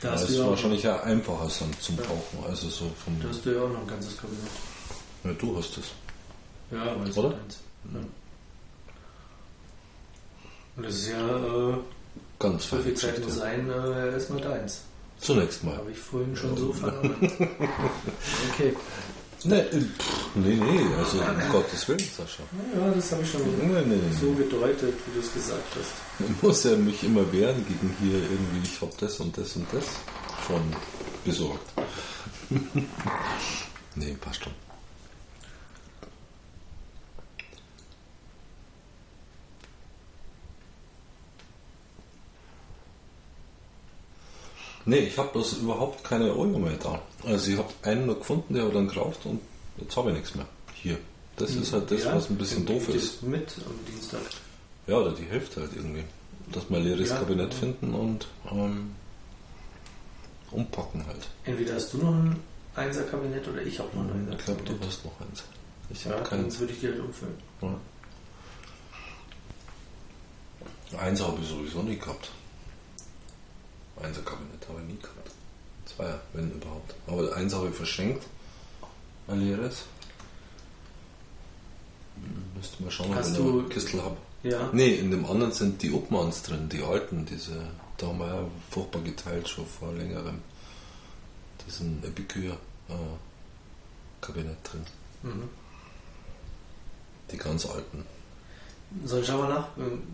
Da ja auch, wahrscheinlich ja einfacher zum, zum Rauchen. Also so vom. da hast du ja auch noch ein ganzes Kabinett. Ja, du hast es. Ja, aber das Oder? ist eins. Ja. Und das ist ja, äh, Ganz viel Zeit muss sein, äh, erstmal deins. Zunächst mal. Habe ich vorhin schon so vernommen. okay. Nee, äh, pff, nee, nee, also um Gottes Willen, Sascha. Ja, das habe ich schon Nee, nee, so gedeutet, wie du es gesagt hast. Ich muss ja mich immer wehren gegen hier irgendwie, ich hab das und das und das schon besorgt. nee, passt schon. Nee, ich habe bloß überhaupt keine Euro mehr da. Also ich habe einen nur gefunden, der hat dann gekauft und jetzt habe ich nichts mehr. Hier. Das ist halt das, Ja, was ein bisschen doof ist. Mit am Dienstag. Ja, oder die Hälfte halt irgendwie. Dass wir ein leeres Ja. Kabinett finden und ähm, umpacken halt. Entweder hast du noch ein Einser-Kabinett oder ich habe noch ein Ich glaube, du Einser-Kabinett. hast noch eins. Ich Ja, habe keins. dann würde ich die halt umfüllen. Ja. Eins habe ich sowieso nie gehabt. Einser Kabinett habe ich nie gehabt. Zweier, wenn überhaupt. Aber eins habe ich verschenkt. Ein leeres. Hm, Müsste mal schauen, ob Hast ich du- noch eine Kistel habe. Ja. Nee, in dem anderen sind die Obmanns drin, die alten, diese, da haben wir ja furchtbar geteilt schon vor längerem. Diesen Epikür-Kabinett drin. Mhm. Die ganz alten. So, schau mal nach.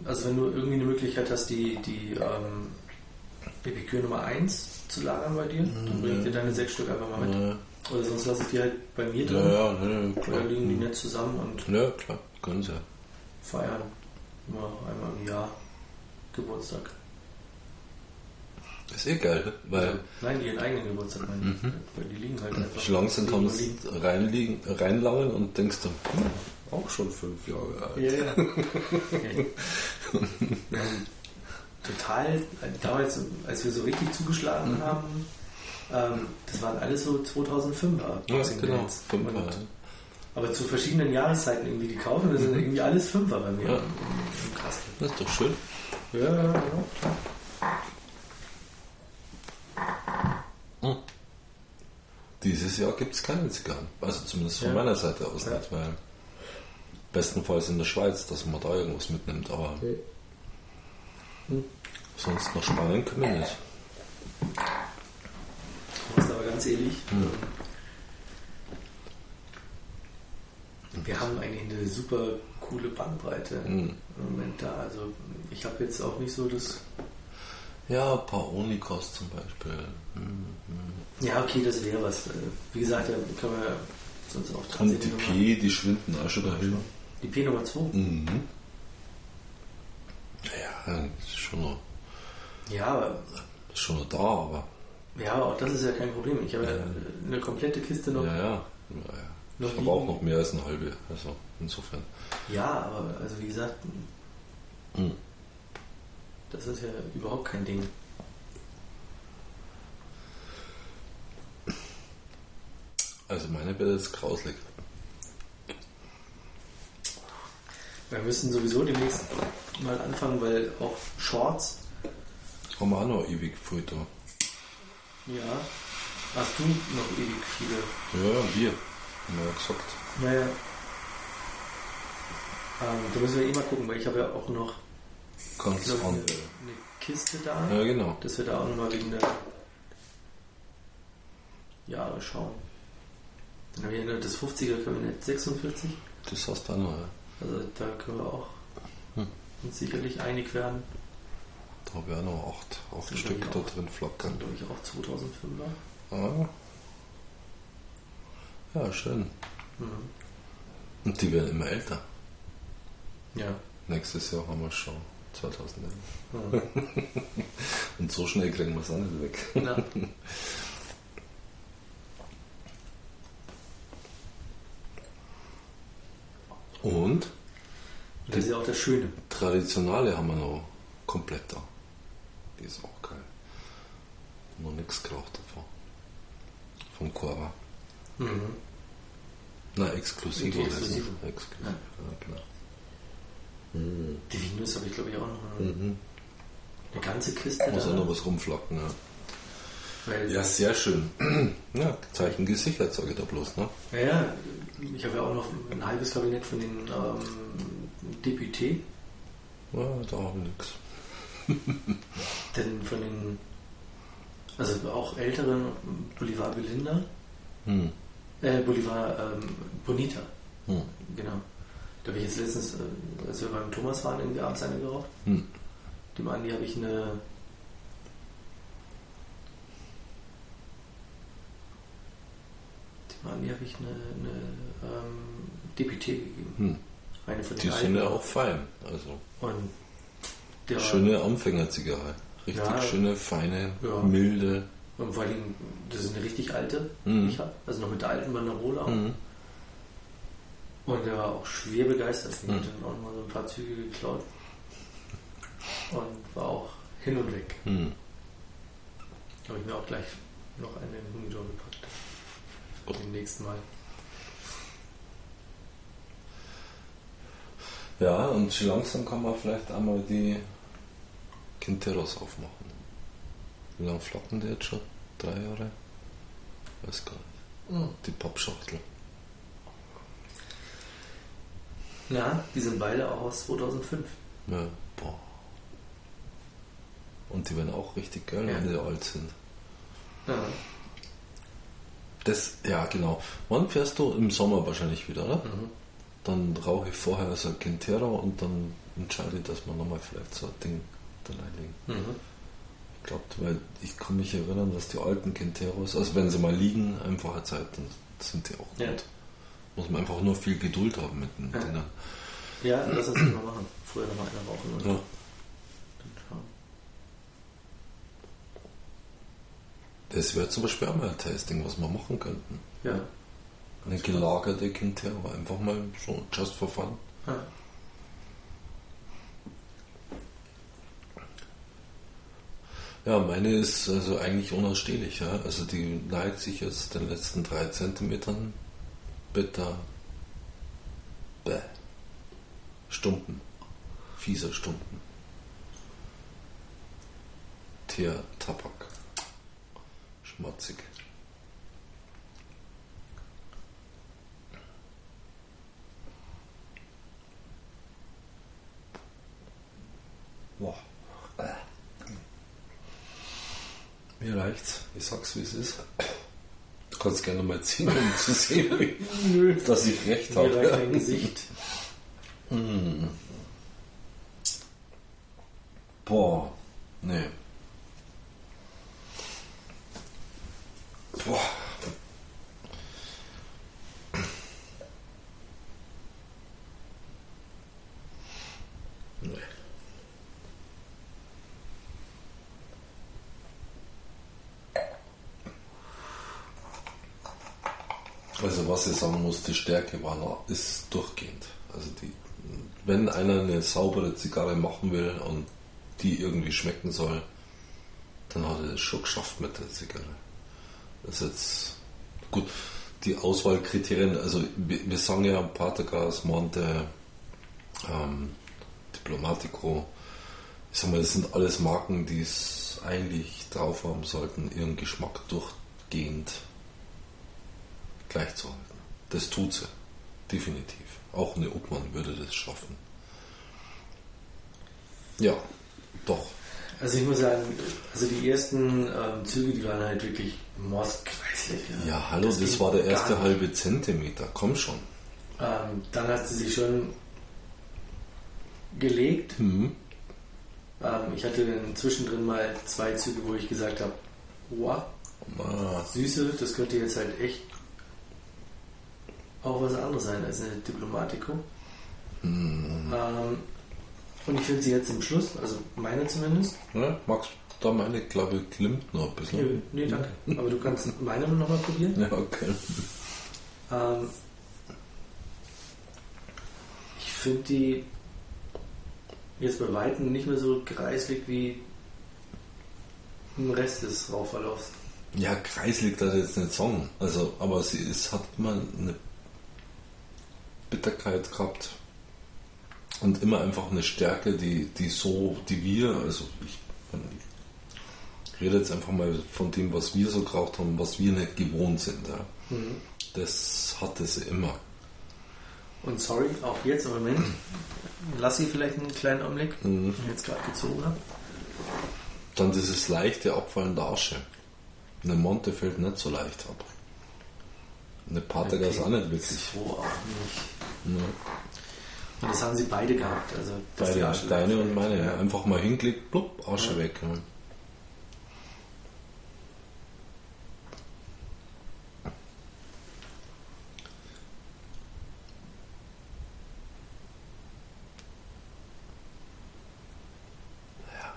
Also wenn du irgendwie eine Möglichkeit hast, die, die ähm, Epikür Nummer 1 zu lagern bei dir, dann bring ich dir deine sechs Stück einfach mal mit. Ja, Oder sonst lasse ich die halt bei mir ja, drin. ja, ja, klar. Oder liegen die nett zusammen und Ja, klar, können sie. feiern. Immer einmal im Jahr Geburtstag. Ist eh geil, weil Also, nein, ihren eigenen Geburtstag meine ich. Weil die liegen halt einfach. liegen. du reinliegen, reinlangen und denkst dann, hm, auch schon fünf Jahre alt. Ja, ja. Haben total, damals, als wir so richtig zugeschlagen Mhm. haben, ähm, das waren alles so 2005er Ja, genau, Dates. Fünfer, Und- ja. Aber zu verschiedenen Jahreszeiten irgendwie gekauft und das sind irgendwie alles Fünfer bei mir Mhm. Ja. Kasten. Das ist doch schön. Ja, ja, ja, klar. Dieses Jahr gibt es keine Zigarren. Also zumindest von Ja. meiner Seite aus Ja. nicht, weil bestenfalls in der Schweiz, dass man da irgendwas mitnimmt, aber sonst nach Spanien können wir nicht. Ich muss aber ganz ehrlich, Hm. wir haben eigentlich eine super coole Bandbreite Hm. im Moment da. Also ich habe jetzt auch nicht so das Ja, ein paar Onikos zum Beispiel. Hm, hm. Ja, okay, das wäre was. Äh, Wie gesagt, da können wir sonst auch Und die noch P, die schwinden auch schon dahin. Die P Nummer 2. Mhm. Ja, ist schon noch, Ja, aber, ist schon noch da, aber. ja, aber auch das ist ja kein Problem. Ich habe ja eine komplette Kiste noch. Ja, ja. ja, ja. Ich habe auch noch mehr als eine halbe. Also insofern. Ja, aber also wie gesagt, Hm. das ist ja überhaupt kein Ding. Also meine wäre jetzt grauslig. Wir müssen sowieso demnächst mal anfangen, weil auch Shorts, Haben wir auch noch ewig viel da. ja, hast du noch ewig viele. Ja, wir. Haben wir ja gesagt. Naja. Ähm, da müssen wir eh mal gucken, weil ich habe ja auch noch Ganz glaub, eine, eine Kiste da, Ja, genau. dass wir da auch nochmal wegen der Jahre schauen. Dann habe ich ja das 50er Kabinett 46. Das hast du auch noch, ja. Also da können wir auch Uns sicherlich einig werden. Da auch noch acht, acht Stück da drin flackern. Glaube ich auch 2005er. Ah. Ja, schön. Mhm. Und die werden immer älter. Ja. Nächstes Jahr haben wir schon 2011. Mhm. Und so schnell kriegen wir es auch nicht weg. Na, Und das ist ja auch das Schöne. traditionale haben wir noch komplett da. Die ist auch geil. Noch nichts geraucht davon. Vom Korva. Mhm. Na, exklusiv. Die exklusive. Exklusiv, Ja. ja, genau. Die Venus habe ich glaube ich auch noch eine, Mhm. eine ganze Kiste Muss auch da. noch was rumflacken. Ja. Weil, ja, sehr schön. Ja, Zeichen gesichert, sage ich da bloß. Ne? ja, ja, ich habe ja auch noch ein halbes Kabinett von den ähm, Deputé, Ja, da haben nichts. denn von den, also auch älteren Bolivar Belinda, Hm. äh, Bolivar ähm, Bonita, Hm. genau. Da habe ich jetzt letztens, äh, als wir beim Thomas waren, irgendwie abends eine geraucht. Hm. Dem Andi habe ich eine. Dem Andi habe ich eine, eine ähm, Deputé gegeben. Hm. Eine von Die sind ja auch fein. Also Und der schöne Anfängerzigarre. Richtig Ja. schöne, feine, Ja. milde. Und vor allem, das ist eine richtig alte, Mhm. die ich habe. Also noch mit der alten Banderole auch. Mhm. Und der war auch schwer begeistert. Ich Mhm. habe dann auch mal so ein paar Züge geklaut. Und war auch hin und weg. Hm. Habe ich mir auch gleich noch eine in den Humidor gepackt. Beim nächsten Mal. Ja, und schon langsam kann man vielleicht einmal die Quinteros aufmachen. Wie lange flacken die jetzt schon? Drei Jahre? Weiß gar nicht. Die Pappschachtel. Ja, die sind beide auch aus 2005. Ja, boah. Und die werden auch richtig geil, Ja. wenn die alt sind. Ja. Das, ja, genau. Wann fährst du? Im Sommer wahrscheinlich wieder, oder? Mhm. Dann rauche ich vorher so ein Quintero und dann entscheide ich, dass wir nochmal vielleicht so ein Ding da reinlegen. Mhm. Ich glaube, weil ich kann mich erinnern, dass die alten Quinteros, also wenn sie mal liegen, einfach eine Zeit, dann sind die auch gut. Ja. Muss man einfach nur viel Geduld haben mit den Ja. Dingern. ja, lass uns das mal machen. Vorher noch mal eine rauchen und Ja. dann schauen. Das wäre zum Beispiel auch mal ein Tasting, was wir machen könnten. Ja. Eine gelagerte Quintero, einfach mal so just for fun. ja. Ja, meine ist also eigentlich unausstehlich. Ja? Also die neigt sich jetzt den letzten drei Zentimetern bitter. Bäh. Stumpen. Fieser Stumpen. Teer, Tabak. Schmutzig. Boah. Mir reicht's. Ich sag's, wie es ist. Du kannst gerne mal ziehen, um zu sehen, Nö. dass ich recht Mir reicht habe. dein Gesicht. Boah. Nee. Boah. Nee. Was sagen muss, die Stärke war noch, ist durchgehend. Also die, wenn einer eine saubere Zigarre machen will und die irgendwie schmecken soll, dann hat er es schon geschafft mit der Zigarre. Das ist jetzt gut. Die Auswahlkriterien, also wir, wir sagen ja Patagas, Monte, ähm, Diplomatico, ich sag mal, das sind alles Marken, die es eigentlich drauf haben sollten, ihren Geschmack durchgehend gleich zu halten. Das tut sie. definitiv. Auch eine Obmann würde das schaffen. Ja, doch. Also ich muss sagen, also die ersten ähm, Züge, die waren halt wirklich mordskreislich. Ja, hallo, das, ging war der erste halbe Zentimeter. Komm schon. Ähm, dann hat sie sich schon gelegt. Mhm. Ähm, ich hatte dann zwischendrin mal zwei Züge, wo ich gesagt habe, wow, Süße, das könnte jetzt halt echt auch was anderes sein als eine Diplomatico. hm. Ähm, und ich finde sie jetzt im Schluss, also meine zumindest. Ja, magst du da meine, glaube ich, glimmt noch ein Nö, bisschen. nee, danke. Aber du kannst meine nochmal probieren. Ja, okay. Ähm, ich finde die jetzt bei Weitem nicht mehr so kreislig wie im Rest des Rauchverlaufs. Ja, kreislig das jetzt nicht sagen. Also, aber sie ist, hat immer eine Bitterkeit gehabt und immer einfach eine Stärke, die, die so, die wir, also ich, ich rede jetzt einfach mal von dem, was wir so geraucht haben, was wir nicht gewohnt sind. Ja. Das hatte sie immer. Und sorry, auch jetzt im Moment, lass sie vielleicht einen kleinen Augenblick, den ich jetzt gerade gezogen habe. Dann dieses leichte Abfallen der Asche. Eine Monte fällt nicht so leicht ab. Eine Pate das auch nicht wirklich. So auch nicht. Ja. Und das haben sie beide gehabt. Also, Beide, deine und meine. Ja. Einfach mal hingelegt, blub, Asche Ja. weg. Ja.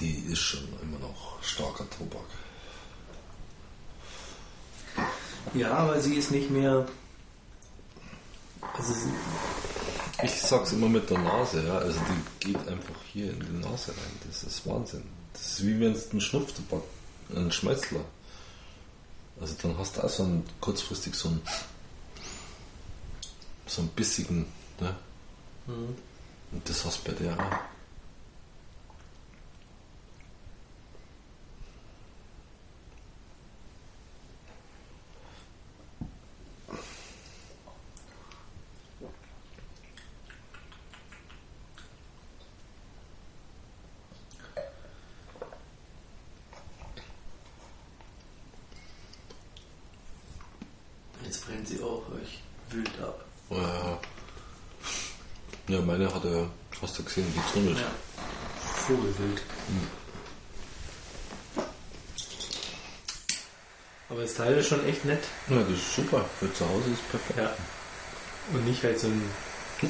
Die ist schon immer noch starker Tobak. Ja, aber sie ist nicht mehr. Also Ich sag's immer mit der Nase, ja. Also die geht einfach hier in die Nase rein. Das ist Wahnsinn. Das ist wie wenn es einen Schnupftabak, einen Schmelzler. Also dann hast du auch so einen kurzfristig so einen so einen bissigen, ne? Und das hast du bei der auch. jetzt brennt sie auch euch wild ab. Ja, ja meine hat er, hast du getunnelt. Ja. Vogelwild. Aber das Teil ist schon echt nett. Ja, das ist super. Für zu Hause ist perfekt. Ja. Und nicht halt so ein.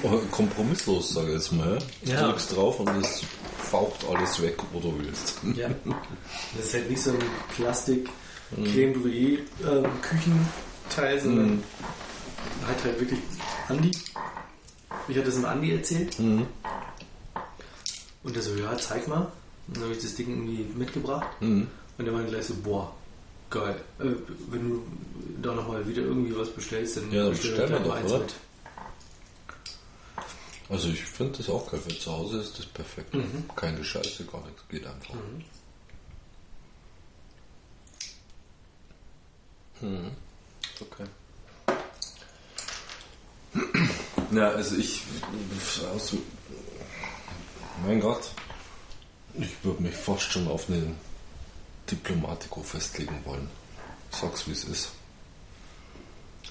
Oh, Kompromisslos, sage ich jetzt mal. Du Ja. drückst drauf und es faucht alles weg, wo du willst. Ja. Das ist halt nicht so ein Plastik Creme Brûlée ähm, Küchenteil, sondern halt halt wirklich Andi. Ich hatte es dem Andi erzählt. Mhm. Und der so, ja, zeig mal. Und dann habe ich das Ding irgendwie mitgebracht. Mhm. Und der meinte gleich so, boah, geil. Äh, wenn du da nochmal wieder irgendwie was bestellst, dann Ja, bestell bestell doch, eins oder? mit. Also ich finde das auch geil. Für zu Hause ist das perfekt. Mhm. Keine Scheiße, gar nichts. Geht einfach. Mhm. Okay. Ja, also ich, also, mein Gott, ich würde mich fast schon auf eine Diplomatico festlegen wollen. Sag's wie es ist.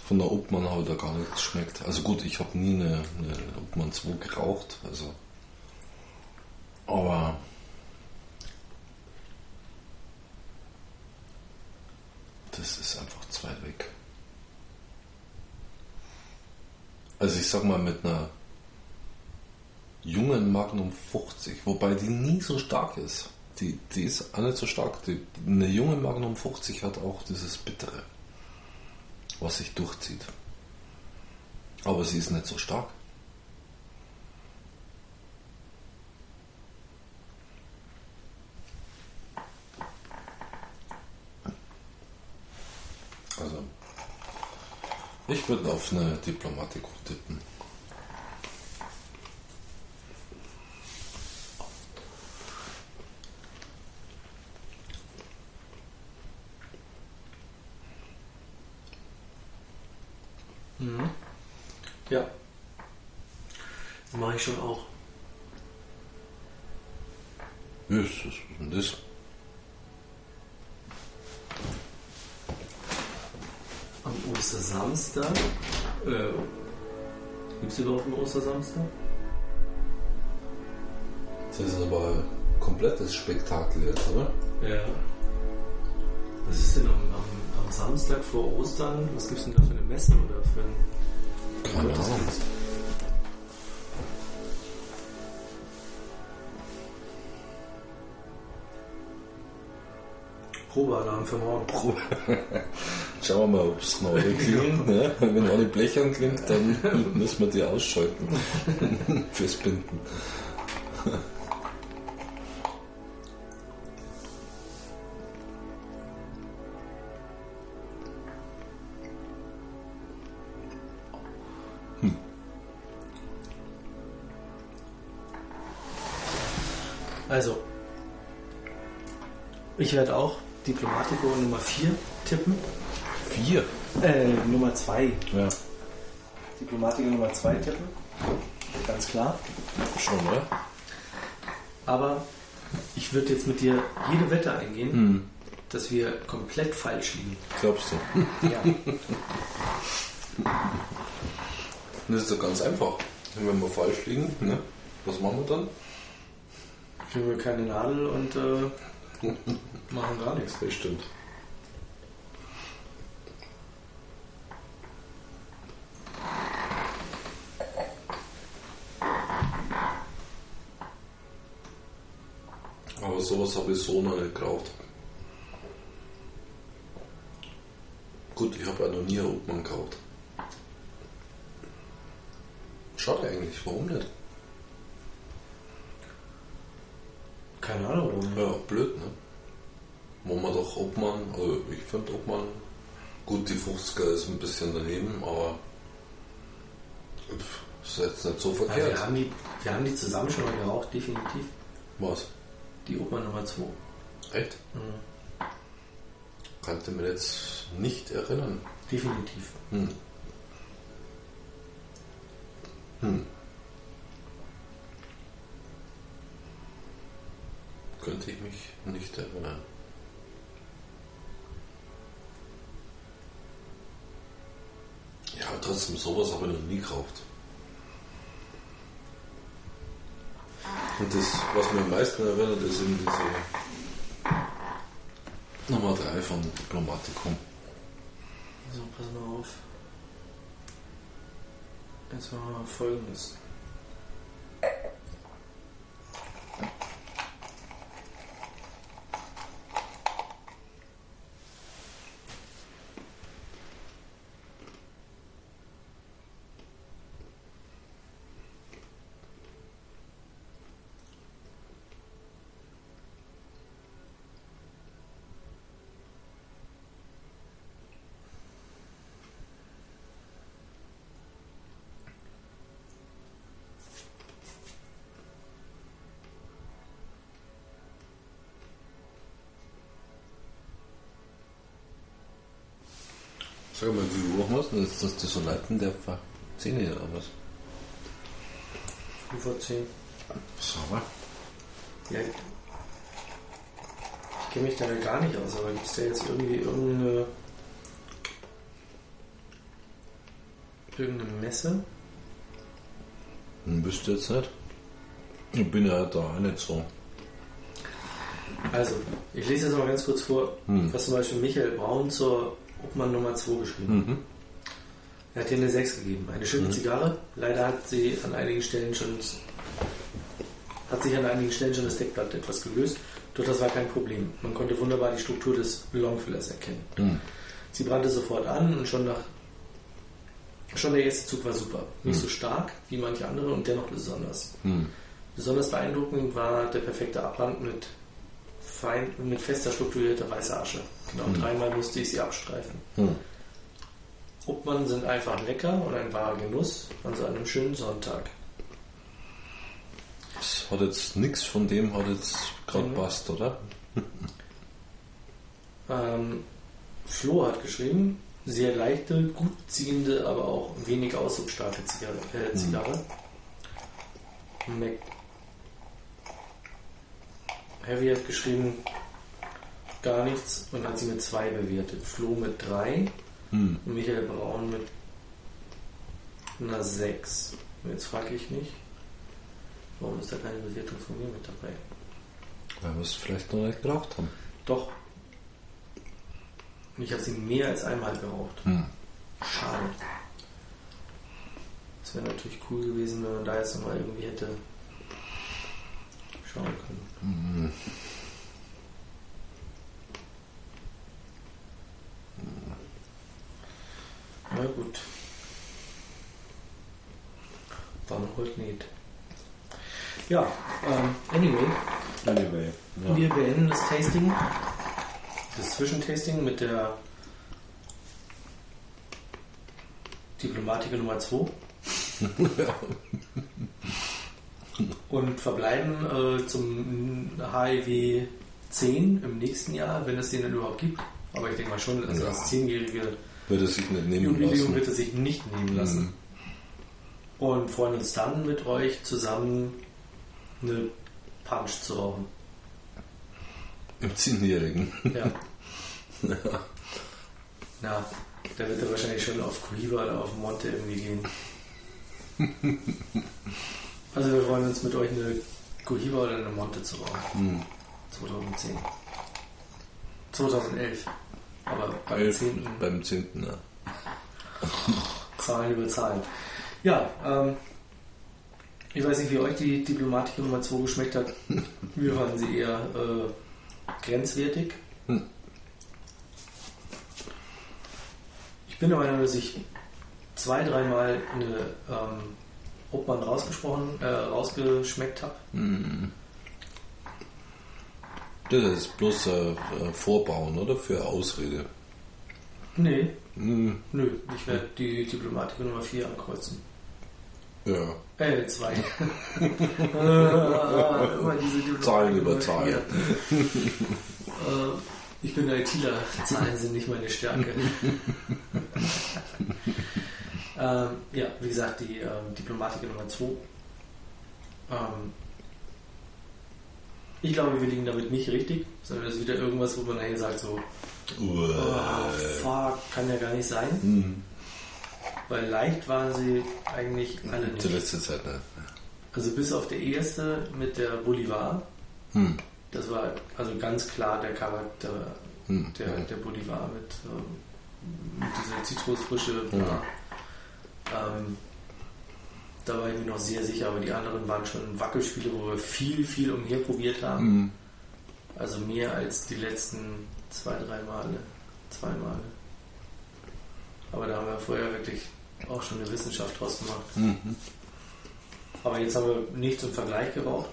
Von der Obmann ich da gar nichts geschmeckt. Also gut, ich habe nie eine, eine Obmann 2 geraucht, also. Aber. Das ist einfach zu weit weg. Also ich sag mal mit einer jungen Magnum 50, wobei die nie so stark ist. Die, die ist auch nicht so stark. Die, eine junge Magnum 50 hat auch dieses Bittere, was sich durchzieht. Aber sie ist nicht so stark. Also, ich würde auf eine Diplomatico tippen. Mhm. Ja. Das mache ich schon auch. Ja, was ist denn das? Am Ostersamstag. Äh, Gibt es überhaupt einen Ostersamstag? Das ist aber ein komplettes Spektakel jetzt, oder? Ja. Was ist denn am, am, am Samstag vor Ostern? Was gibt es denn da für eine Messe oder für einen Keine Ahnung. Probealarm für morgen. Schauen wir mal, ob es neue klingt. Ne? Wenn alle blechern klingt, dann müssen wir die ausschalten. Fürs Binden. Ich werde auch Diplomatico Nummer 4 tippen. Vier. Äh, Nummer 2. Ja, Diplomatico Nummer 2 tippen. Ganz klar. schon, oder? Aber ich würde jetzt mit dir jede Wette eingehen, Hm. dass wir komplett falsch liegen. Glaubst du? Ja. Das ist doch ganz einfach. Wenn wir falsch liegen, ne? was machen wir dann? Kriegen wir keine Nadel und äh, machen gar nichts. Das stimmt. Aber sowas habe ich so noch nicht gekauft. Gut, ich habe ja noch nie einen Obmann gekauft. Schade eigentlich, warum nicht? Keine Ahnung, warum. Ja, blöd, ne? Wo man doch Obmann, also ich finde Obmann, gut, die 50er ist ein bisschen daneben, aber ist jetzt nicht so verkehrt. wir, haben die, wir haben die zusammen schon mal geraucht, definitiv. Was? Die Opa Nummer 2. Echt? Kannte mir jetzt nicht erinnern. Definitiv. Hm. Hm. Könnte ich mich nicht erinnern. Ja, trotzdem, sowas habe ich noch nie gekauft. Und das, was mir am meisten erinnert, ist eben diese Nummer 3 von Diplomatikum. So, pass mal auf. Jetzt machen wir folgendes. Sag mal, wie Uhr hast du? Ist das die Sonaten der Ver 10 oder was? 5 vor 10. Sauber. Ja, ich kenne mich damit gar nicht aus, aber gibt es da jetzt irgendwie irgendeine, irgendeine Messe? Hm, Wüsste jetzt nicht. Ich bin ja da auch nicht so. Also, ich lese jetzt mal ganz kurz vor, Hm. was zum Beispiel Michael Braun zur Obmann Nummer 2 geschrieben. Mhm. Er hat dir eine 6 gegeben. Eine schöne Zigarre. Leider hat sie an einigen Stellen schon hat sich an einigen Stellen schon das Deckblatt etwas gelöst. Doch das war kein Problem. Man konnte wunderbar die Struktur des Ballonfüllers erkennen. Hm. Sie brannte sofort an und schon nach schon der erste Zug war super. Nicht so stark wie manche andere und dennoch besonders. Hm. Besonders beeindruckend war der perfekte Abbrand mit, fein, mit fester strukturierter weißer Asche. Genau dreimal musste ich sie abstreifen. Hm. Obmann sind einfach lecker und ein wahrer Genuss an so einem schönen Sonntag. Das hat jetzt nichts von dem hat jetzt gerade Mhm. passt, oder? Ähm, Flo hat geschrieben, sehr leichte, gut ziehende, aber auch wenig ausdrucksstarke Zigarre. Äh, Zigarre. Mac Heavy hat geschrieben gar nichts und hat sie mit 2 bewertet. Flo mit 3 Hm. und Michael Braun mit einer 6. Und jetzt frage ich mich, warum ist da keine Bewertung von mir mit dabei? Weil wir es vielleicht noch nicht geraucht haben. Doch. Und ich habe sie mehr als einmal geraucht. Hm. Schade. Es wäre natürlich cool gewesen, wenn man da jetzt nochmal irgendwie hätte schauen können. Na gut. Dann halt nicht. Ja, ähm, anyway, Anyway. Ja. wir beenden das Tasting, das Zwischentasting mit der Diplomatiker Nummer 2. Und verbleiben äh, zum HIV 10 im nächsten Jahr, wenn es den dann überhaupt gibt. Aber ich denke mal schon, also Ja. das 10-jährige Würde sich nicht nehmen Jubiläum lassen. wird es sich nicht nehmen lassen. Mhm. Und freuen uns dann mit euch zusammen eine Punch zu rauchen. Im Zehnjährigen. Ja. Na, da wird er wahrscheinlich schon auf Cohiba oder auf Monte irgendwie gehen. Also wir freuen uns mit euch eine Cohiba oder eine Monte zu rauchen. Hm. 2010. 2011. Aber beim Elf, 10. beim zehnten, ja. Zahlen über Zahlen. Ja, ähm, ich weiß nicht, wie euch die Diplomatik Nummer 2 geschmeckt hat. Wir fanden sie eher äh, grenzwertig. Hm. Ich bin der Meinung, dass ich zwei, dreimal eine ähm, Obmann rausgesprochen, äh, rausgeschmeckt habe. Hm. Das ist bloß äh, äh, Vorbauen, oder? Für Ausrede. Nee, Hm. nö, ich werde die Diplomatik Nummer 4 ankreuzen. Ja. Äh, zwei. Äh, Zahlen über Zahlen. Äh, ich bin ITler, Zahlen sind nicht meine Stärke. ähm, ja, wie gesagt, die ähm, Diplomatiker Nummer 2. Ähm, ich glaube, wir liegen damit nicht richtig, sondern das ist wieder irgendwas, wo man nachher sagt so, oh, fuck, kann ja gar nicht sein. Hm. Weil leicht waren sie eigentlich alle nicht. letzte Zeit, ne? Also bis auf der erste mit der Bolivar, Hm. das war also ganz klar der Charakter Hm. der, der Bolivar mit, ähm, mit dieser Zitrusfrische. Ja. Ähm, da war ich mir noch sehr sicher, aber die anderen waren schon Wackelspiele, wo wir viel, viel umherprobiert haben. Hm. Also mehr als die letzten zwei, drei Male, zwei Male. Aber da haben wir vorher wirklich auch schon eine Wissenschaft draus gemacht. Mhm. Aber jetzt haben wir nichts im Vergleich geraucht.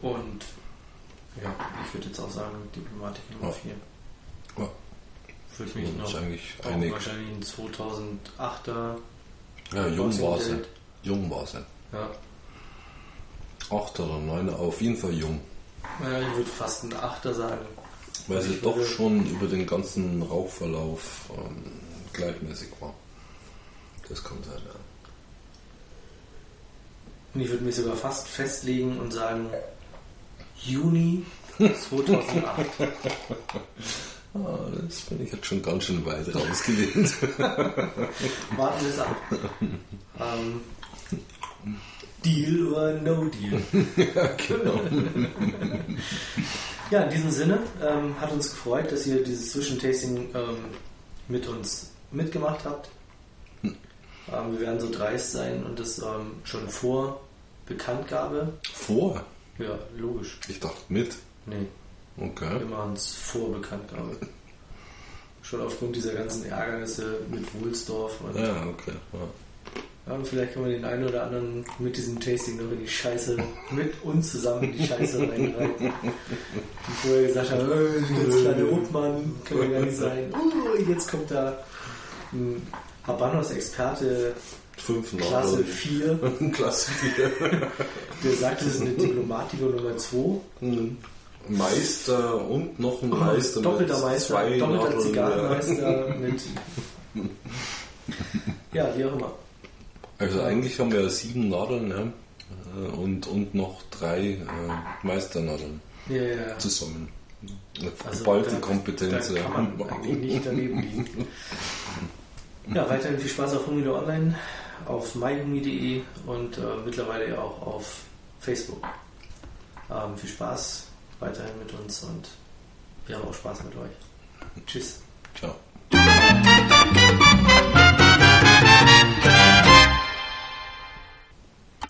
Und ja, ich würde jetzt auch sagen, Diplomatik Nummer Ja. 4. Ja. Ich mich noch ist eigentlich einig. wahrscheinlich ein 2008er. Ja, jung war sie. Jung war sie. Ja. Acht oder neun, auf jeden Fall jung. Naja, ich würde fast ein 8er sagen. Weil sie doch würde- schon über den ganzen Rauchverlauf ähm, gleichmäßig war. Das kommt halt, ja. Und ich würde mich sogar fast festlegen und sagen Juni 2008. Ah, das bin ich jetzt schon ganz schön weit rausgelehnt. Warten wir es ab. Ähm, Deal oder No Deal? genau. Ja, in diesem Sinne ähm, hat uns gefreut, dass ihr dieses Zwischentasting ähm, mit uns mitgemacht habt. Ähm, wir werden so dreist sein und das ähm, schon vor Bekanntgabe. Vor? Ja, logisch. Ich dachte mit. Nee, Okay. wir machen es vor Bekanntgabe. Schon aufgrund dieser ganzen Ärgernisse mit Wohlsdorf und Ja, okay. Ja. Ja, und vielleicht können wir den einen oder anderen mit diesem Tasting noch in die Scheiße, mit uns zusammen in die Scheiße reinreiten. Die vorher gesagt haben, äh, jetzt kleine Obmann, können wir gar nicht sein. Uh, jetzt kommt da ein Habanos-Experte Fünf. Klasse 4, Klasse 4. der sagt, das ist eine Diplomatiker Nummer 2. Mhm. Meister und noch ein Meister Doppelter mit Meister, zwei doppelter Nadeln. Zigarrenmeister mit. Ja, wie auch immer. Also eigentlich haben wir sieben Nadeln ne? Und, und noch drei äh, Meisternadeln Ja, ja, ja. zusammen. Also geballte da- Kompetenz. Da ja. kann man eigentlich nicht daneben liegen. Ja, weiterhin viel Spaß auf Humido Online, auf myhumi.de und äh, mittlerweile auch auf Facebook. Ähm, viel Spaß weiterhin mit uns und wir haben auch Spaß mit euch. Tschüss. Ciao.